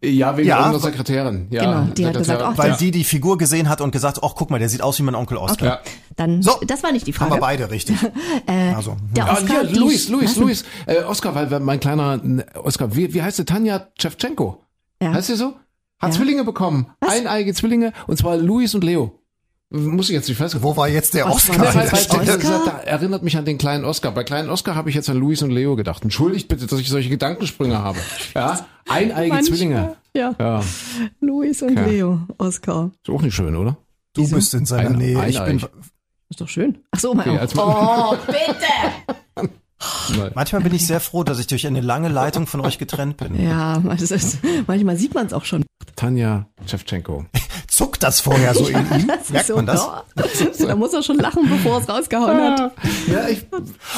Ja, wegen Ja. unserer Sekretärin. Ja, Genau, die hat Sekretärin. gesagt, ach, Weil Ja. die die Figur gesehen hat und gesagt, ach guck mal, der sieht aus wie mein Onkel Oscar. Ja. Dann, So. das war nicht die Haben wir Frage. beide richtig. [laughs] also, Der Ah, Oscar, hier, die- Luis, Luis? Luis. Äh, Oscar, weil mein kleiner äh, Oscar, wie, wie heißt sie? Tanja Tschewtschenko. Ja. Heißt sie so? Hat Ja. Zwillinge bekommen. Was? Eineige Zwillinge. Und zwar Luis und Leo. Muss ich jetzt nicht festgehalten. wo war jetzt der Was Oscar? Ja, der Oscar? das, das erinnert mich an den kleinen Oscar. Bei kleinen Oscar habe ich jetzt an Luis und Leo gedacht. Entschuldigt bitte, dass ich solche Gedankensprünge habe. Ja, eineige Manchmal, Zwillinge. Ja, Ja, Luis und Okay. Leo, Oscar. ist auch nicht schön, oder? Du bist in seiner Ein- Nähe. Ich bin. Ist doch schön. Ach so, mein Okay, Oh, bitte. [laughs] Nein. manchmal bin ich sehr froh, dass ich durch eine lange Leitung von euch getrennt bin. Ja, ist, manchmal sieht man es auch schon. Tanja Tschewtschenko. [laughs] Zuckt das vorher so [laughs] in ihm? Merkt so, man das? oh, da muss er schon lachen, bevor er es rausgehauen hat. Ja, ich,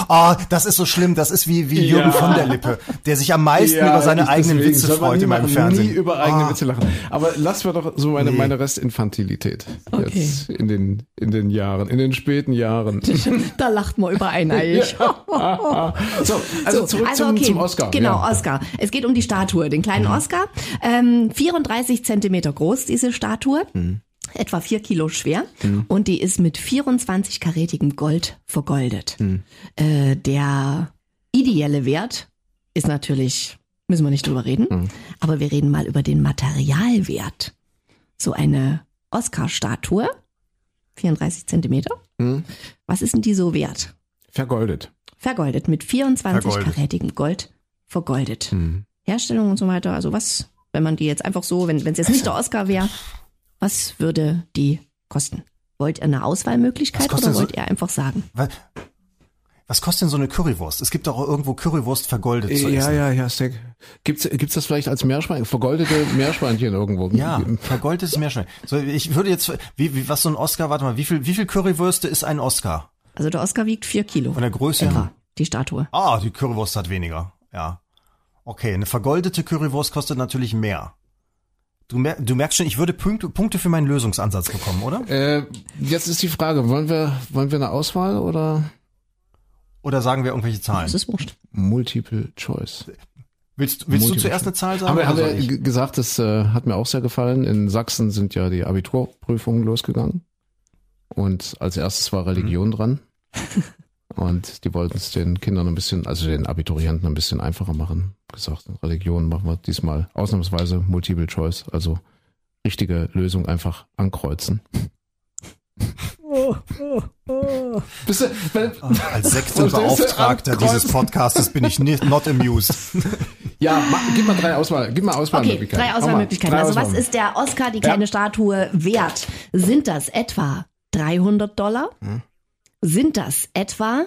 Ah, das ist so schlimm. Das ist wie, wie Jürgen Ja. von der Lippe, der sich am meisten Ja, über seine eigenen deswegen Witze freut nie in meinem Fernsehen. Nie über eigene Ah. Witze lachen. Aber lassen wir doch so meine, Nee. meine Restinfantilität Okay. jetzt in den, in den Jahren, in den späten Jahren. [laughs] Da lacht man über eineig. [laughs] so, also zurück zum, zum Oscar. Genau, ja. Oscar. Es geht um die Statue, den kleinen Oscar. Ähm, 34 Zentimeter groß, diese Statue. Etwa vier Kilo schwer und die ist mit 24-karätigem Gold vergoldet. Äh, der ideelle Wert ist natürlich, müssen wir nicht drüber reden, aber wir reden mal über den Materialwert. So eine Oscar-Statue, 34 Zentimeter. Hm. Was ist denn die so wert? Vergoldet. Vergoldet, mit 24 Vergoldet. karätigem Gold vergoldet. Hm. Herstellung und so weiter, also was, wenn man die jetzt einfach so, wenn es jetzt nicht der Oscar wäre, was würde die kosten? Wollt ihr eine Auswahlmöglichkeit Was oder so- wollt ihr einfach sagen? Wa- Was kostet denn so eine Currywurst? Es gibt doch auch irgendwo Currywurst vergoldet zu Ja, essen. ja, ja, Steak. Gibt's, gibt's das vielleicht als Meerschwein, vergoldete Meerschweinchen irgendwo? Ja, vergoldetes Meerschwein. So, ich würde jetzt, wie, wie, was so ein Oscar, warte mal, wie viel, wie viel Currywürste ist ein Oscar? Also der Oscar wiegt vier Kilo. Von der Größe etwa, her? die Statue. Ah, die Currywurst hat weniger. Ja. Okay, eine vergoldete Currywurst kostet natürlich mehr. Du, mer du merkst schon, ich würde Punkte, Punkte für meinen Lösungsansatz bekommen, oder? Äh, jetzt ist die Frage, wollen wir, wollen wir eine Auswahl oder Oder sagen wir irgendwelche Zahlen? Das ist wurscht. Multiple Choice? Willst, willst du Multiple zuerst eine Zahl sagen? Haben wir, haben wir gesagt, das äh, hat mir auch sehr gefallen. In Sachsen sind ja die Abiturprüfungen losgegangen. Und als erstes war Mhm. Religion dran. [laughs] Und die wollten es den Kindern ein bisschen, also den Abiturienten ein bisschen einfacher machen. Gesagt, Religion machen wir diesmal ausnahmsweise Multiple Choice, also richtige Lösung einfach ankreuzen. [laughs] Bist du, wenn, Als Sektenbeauftragter dieses Podcastes bin ich nicht, not amused. [laughs] ja, ma, gib mal drei Auswahl, gib mal Okay, Auswahlmöglichkeiten. drei Hau mal. Auswahlmöglichkeiten. Drei Also was ist der Oscar, die kleine Ja. Statue, wert? Sind das etwa 300 Dollar? Hm. Sind das etwa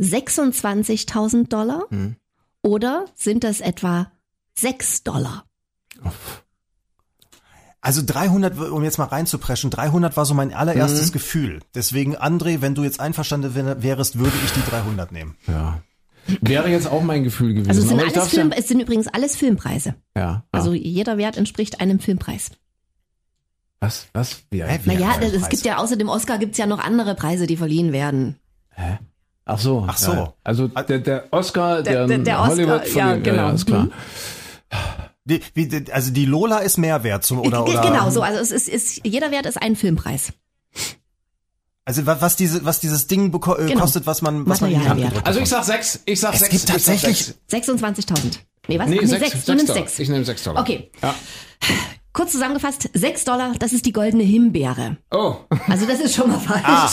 26.000 Dollar? Hm. Oder sind das etwa 6 Dollar? Also 300, um jetzt mal reinzupreschen, 300 war so mein allererstes Mhm. Gefühl. Deswegen, André, wenn du jetzt einverstanden wär- wärest, würde ich die 300 nehmen. Ja. Wäre jetzt auch mein Gefühl gewesen. Also es sind, alles Film, es sind übrigens alles Filmpreise. ja, ja. Also jeder Wert entspricht einem Filmpreis. Was, was? Wie, Hä, wie, Naja, Ja, es gibt ja außer dem Oscar gibt's ja noch andere Preise, die verliehen werden. Ach so. Ach so. Ja. Also der, der Oscar, Der- der, der- der Oscar, Hollywood ja, genau. Ja, ist klar. Mhm. Wie, wie, also die Lola ist Mehrwert zum, oder, oder? Genau so. Also es ist, ist jeder Wert ist ein Filmpreis. Also wa- was diese, was dieses Ding äh, Genau. kostet, was man, was man gedrückt Also ich sag sechs. Ich sag Es sechs. gibt tatsächlich- sechs. 26.000. Nee, was? Nee, Ach, nee, sechs, sechs. Du nimmst sechs. Ich nehme sechs Dollar. Okay. Ja. Kurz zusammengefasst, 6 Dollar, das ist die goldene Himbeere. Oh. Also das ist schon mal [laughs] falsch. Ah.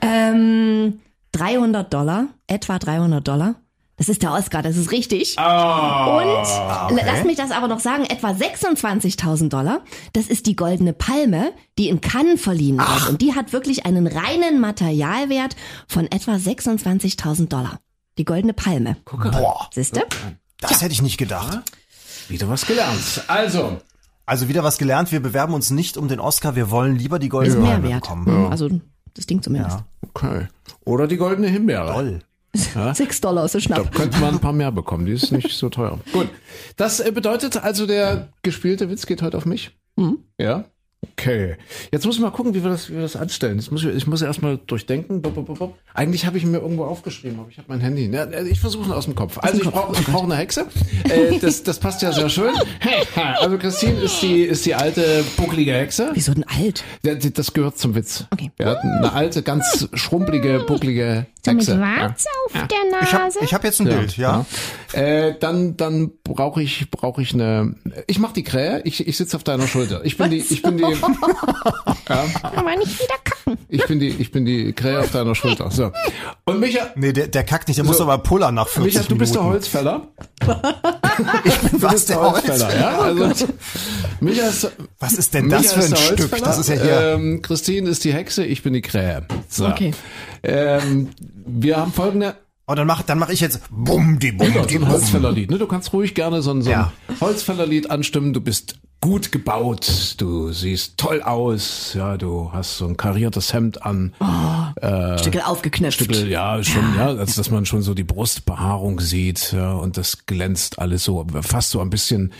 Ähm, 300 Dollar, etwa 300 Dollar. Das ist der Oscar, das ist richtig. Ah. Und okay. lass mich das aber noch sagen, etwa 26.000 Dollar, das ist die goldene Palme, die in Cannes verliehen wird. Und die hat wirklich einen reinen Materialwert von etwa 26.000 Dollar. Die goldene Palme. Boah, Siehst du? das hätte ich nicht gedacht. Wieder was gelernt. Also. Also wieder was gelernt, wir bewerben uns nicht um den Oscar, wir wollen lieber die goldene mehr Palme wert. bekommen. Also das Ding zumindest. Ja, Okay. Oder die goldene Himbeere. toll. 6 [laughs] Dollar ist so Da schnapp. könnte man ein paar mehr bekommen. Die ist nicht so teuer. Gut. Das äh, bedeutet also, der gespielte Witz geht heute auf mich. Mhm. Ja. Okay. Jetzt muss ich mal gucken, wie wir das, wie wir das anstellen. Jetzt muss ich, ich muss erstmal durchdenken. Bop, bop, bop, bop. Eigentlich habe ich ihn mir irgendwo aufgeschrieben, aber ich habe mein Handy. Ja, äh, ich versuche ihn aus dem Kopf. Also ich brauche ich brauch eine Hexe. Äh, das, das passt ja sehr schön. Also Christine ist die, ist die alte, bucklige Hexe. Wieso denn alt? Ja, die- Das gehört zum Witz. Okay. Ja, eine alte, ganz schrumpelige, bucklige So mit Hexe. Warz auf der Ich habe Nase. ich hab jetzt ein Bild, ja. ja. Äh, dann dann brauche ich brauche ich eine. Ich mach die Krähe. Ich, ich sitze auf deiner Schulter. Ich bin die. Ich bin die. Aber [laughs] nicht wieder kacken. Ich bin die. Ich bin die Krähe auf deiner Schulter. So. Und Micha. Nee, der, der kackt nicht, der muss So. aber pullern nach 40 Micha, du bist der Minuten. Holzfäller. [laughs] Ich Du bist der Holzfäller, ja? Also, Micha ist, Was ist denn Micha das für ist ein Stück? Das ist ja hier. Ähm, Christine ist die Hexe, ich bin die Krähe. So. Okay. Ähm, wir haben folgende. Oh, dann mach, dann mach ich jetzt Bum, die Bum, Ja, die so ein. Holzfällerlied. Ne? Du kannst ruhig gerne so ein, so ein Ja. Holzfällerlied anstimmen. Du bist gut gebaut. Du siehst toll aus. Ja, du hast so ein kariertes Hemd an. Stückel aufgeknüpft. Stückel, ja, schon, ja, als dass man schon so die Brustbehaarung sieht, ja, und das glänzt alles so, fast so ein bisschen,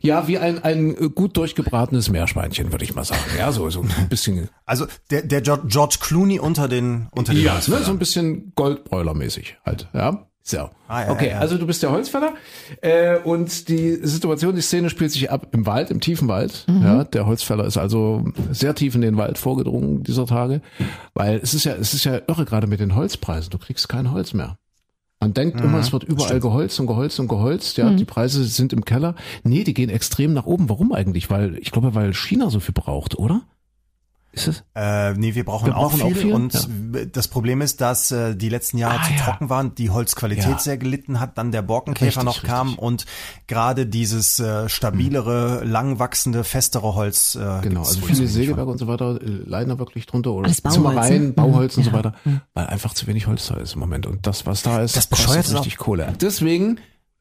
ja, wie ein, ein gut durchgebratenes Meerschweinchen, würde ich mal sagen. Ja, so, so ein bisschen, Also der, der George Clooney unter den unter den ja, ne, so ein bisschen Goldbräulermäßig halt, ja. So. Ah, ja, okay, ja, ja. also du bist der Holzfäller äh, und die Situation, die Szene spielt sich ab im Wald, im tiefen Wald. Mhm. Ja, der Holzfäller ist also sehr tief in den Wald vorgedrungen dieser Tage, weil es ist ja, es ist ja irre gerade mit den Holzpreisen. Du kriegst kein Holz mehr. Man denkt immer, es wird überall geholzt und geholzt und geholzt. Mhm. Ja, die Preise sind im Keller. Nee, die gehen extrem nach oben. Warum eigentlich? Weil ich glaube, weil China so viel braucht, oder? Ist es? Äh, nee, wir brauchen, Wir auch, brauchen auch viel, viel, und ja. das Problem ist, dass äh, die letzten Jahre Ah, zu ja. trocken waren, die Holzqualität Ja. sehr gelitten hat, dann der Borkenkäfer Richtig, noch kam richtig. und gerade dieses äh, stabilere, langwachsende, festere Holz äh, Genau, also viele Sägewerke und so weiter äh, leiden da wirklich drunter oder Alles Bauholz, Zimmereien, ne? Bauholz und so weiter, weil einfach zu wenig Holz da ist im Moment und das, was da ist, Das bescheuert kostet richtig Kohle. Deswegen,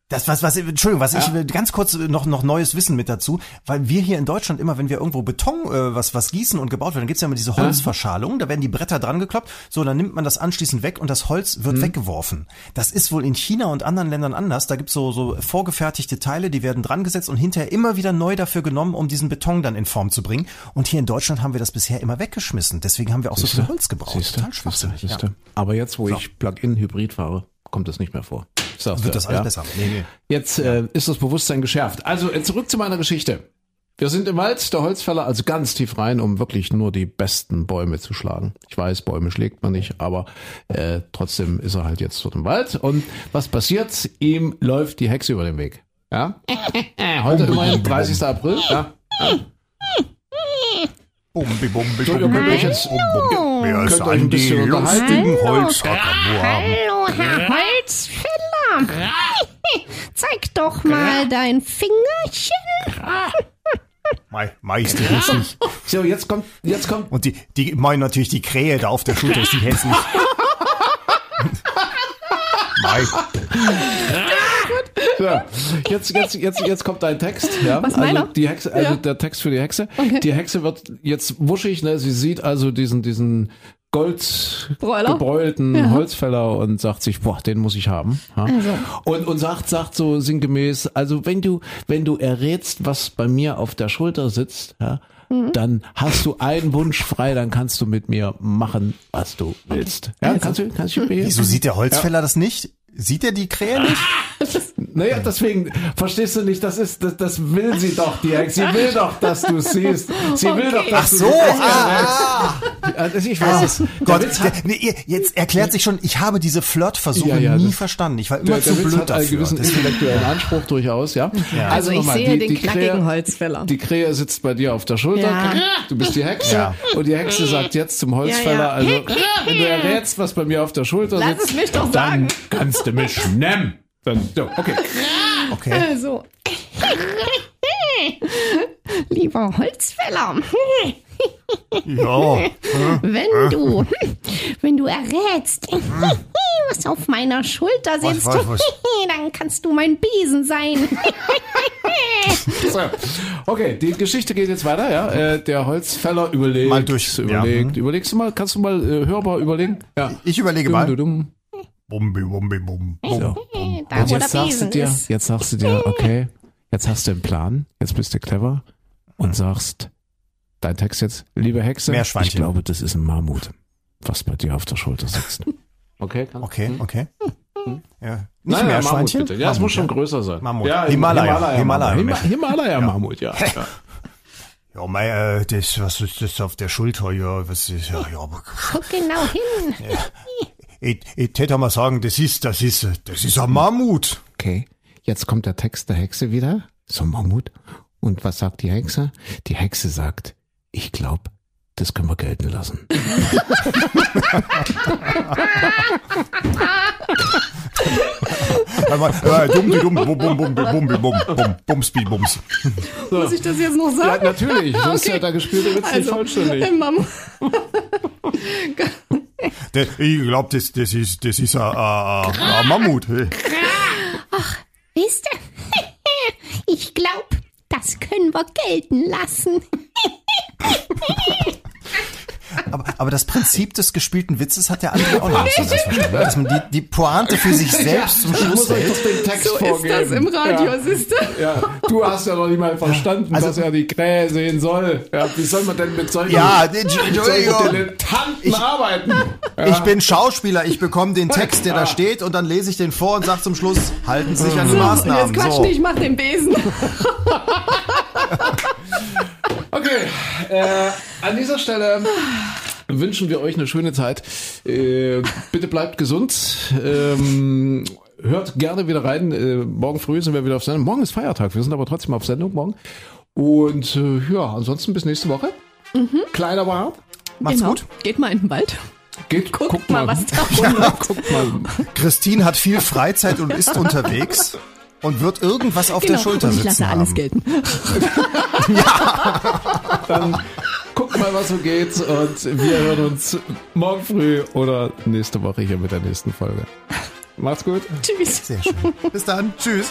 Das was was Entschuldigung, was ich will ganz kurz noch noch neues Wissen mit dazu, weil wir hier in Deutschland immer, wenn wir irgendwo Beton äh, was was gießen und gebaut wird, dann gibt's ja immer diese Holzverschalung, da werden die Bretter dran gekloppt, so dann nimmt man das anschließend weg und das Holz wird weggeworfen. Das ist wohl in China und anderen Ländern anders, da gibt's so so vorgefertigte Teile, die werden dran gesetzt und hinterher immer wieder neu dafür genommen, um diesen Beton dann in Form zu bringen. Und hier in Deutschland haben wir das bisher immer weggeschmissen, deswegen haben wir auch so viel Holz gebraucht. siehst du, Total siehst du, schwachsinnig. siehst Ja. Aber jetzt, wo ich Plug-in-Hybrid fahre, kommt das nicht mehr vor. Sagst Wird du, das alles ja? besser? Nee, nee. Jetzt äh, ist das Bewusstsein geschärft. Also äh, zurück zu meiner Geschichte. Wir sind im Wald, der Holzfäller, also ganz tief rein, um wirklich nur die besten Bäume zu schlagen. Ich weiß, Bäume schlägt man nicht, aber äh, trotzdem ist er halt jetzt dort im Wald. Und was passiert? Ihm läuft die Hexe über den Weg. Ja? [laughs] Heute immerhin 30. April. Ja. Bumbi, bumbi, So, ihr könnt euch jetzt- bum, bum. Wer ist könnt euch ein bisschen unterhalten. Hallo, Herr Holzfäller. Zeig doch mal dein Fingerchen. Mei, Meister hässlich. So, jetzt kommt, jetzt kommt, Und die, die meinen natürlich die Krähe da auf der Schulter ist die hässlich. Mei. ja, jetzt, jetzt, jetzt, jetzt kommt dein Text. Ja? Was also die Hexe, also Ja. der Text für die Hexe. Die Hexe wird jetzt wuschig, ne? Sie sieht also diesen, diesen Gold Bräuler? gebräulten Ja. Holzfäller und sagt sich, boah, den muss ich haben. Ja? Also. Und, und sagt, sagt so sinngemäß, also wenn du, wenn du errätst, was bei mir auf der Schulter sitzt, ja, Mhm. dann hast du einen Wunsch frei, dann kannst du mit mir machen, was du willst. Ja, Also. kannst du, kannst du mir Wieso sieht der Holzfäller das nicht? Sieht er die Krähe nicht? [laughs] Naja, deswegen, verstehst du nicht, das ist, das, das will sie doch, die Hexe. Sie will doch, dass du es siehst. Sie will doch, dass Ach du so, sie ah, errätst. Ich weiß es. Gott, der nee, jetzt erklärt sich schon, ich habe diese Flirtversuche Ja, ja, nie das- verstanden. Ich war immer der, zu der Witz blöd hat einen dafür. gewissen Deswegen- intellektuellen Anspruch durchaus, ja. Also ich nochmal, sehe die- den die knackigen Krähe- Holzfäller. Die Krähe sitzt bei dir auf der Schulter. Ja. Du bist die Hexe. Ja. Und die Hexe sagt jetzt zum Holzfäller, Ja, ja. also, wenn du errätst, was bei mir auf der Schulter Lass sitzt, es mich doch dann kannst du mich nehmen. Dann, so, okay. [laughs] Okay. Also. [laughs] Lieber Holzfäller, Ja. [laughs] wenn du, wenn du errätst, was auf meiner Schulter sitzt, was, was? dann kannst du mein Besen sein. So. Okay, die Geschichte geht jetzt weiter, ja. Äh, der Holzfäller überlegt, Mal durch, ja. überlegt, Mhm. überlegst du mal, kannst du mal äh, hörbar überlegen? Ja. Ich überlege mal. Bumbi, bumbi, bum. bum. So. Da, Und jetzt sagst du dir, jetzt sagst du dir, okay, jetzt hast du einen Plan, jetzt bist du clever und sagst, dein Text jetzt, liebe Hexe, Meerschweinchen. ich glaube, das ist ein Mammut, was bei dir auf der Schulter sitzt. [laughs] Okay, kann Okay, okay. Ja. Nicht Nein, Meerschweinchen? Mammut bitte. Ja, es muss schon ja. größer sein. Mammut. Ja, Himalaya. Himalaya. Himalaya. Himalaya, Himalaya Mammut, ja. ja. Ja, mei, äh, das, was ist das auf der Schulter? Ja, was ist, ja, ja, Guck genau hin ich, ich tät mal sagen, das ist, das ist, das ist ein Mammut. Okay, jetzt kommt der Text der Hexe wieder. So ein Mammut. Und was sagt die Hexe? Die Hexe sagt, ich glaube, das können wir gelten lassen. Muss ich das jetzt noch sagen? Ja, natürlich. Sonst okay. hat er gespielt, wird es nicht also, vollständig. [laughs] [laughs] Das, ich glaube, das, das ist, das ist ein, ein, ein Mammut. hey. Wisst ihr? [laughs] Ich glaube, das können wir gelten lassen. [laughs] Aber, aber das Prinzip des gespielten Witzes hat der andere auch noch nicht so ganz verstanden. Dass man die, die Pointe für sich selbst zum Ich Schluss hält. doch den Text So ist vorgeben. das im Radio, Ja. siehst du? Ja, du hast ja noch nicht mal verstanden, Also- dass er die Krähe sehen soll. Ja, wie soll man denn mit solchen, Ja, Entschuldigung. Dilettanten arbeiten? Ich bin Schauspieler, ich bekomme den Text, der da steht, und dann lese ich den vor und sage zum Schluss, halten Sie sich an die So, Maßnahmen. jetzt quatsch So. nicht, mach den Besen. [laughs] Okay, äh, an dieser Stelle wünschen wir euch eine schöne Zeit. Äh, bitte bleibt gesund. Ähm, hört gerne wieder rein. Äh, morgen früh sind wir wieder auf Sendung. Morgen ist Feiertag, wir sind aber trotzdem auf Sendung morgen. Und äh, ja, ansonsten bis nächste Woche. Kleiner war. Macht's Genau. gut. Geht mal in den Wald. Geht, Guckt guckt mal, was da [laughs] ja, guckt mal. Christine hat viel Freizeit und ist [laughs] unterwegs und wird irgendwas auf der Schulter Genau. und ich sitzen lasse alles haben. gelten. [laughs] Dann guckt mal, was so geht. Und wir hören uns morgen früh oder nächste Woche hier mit der nächsten Folge. Macht's gut. Tschüss. Sehr schön. Bis dann. Tschüss.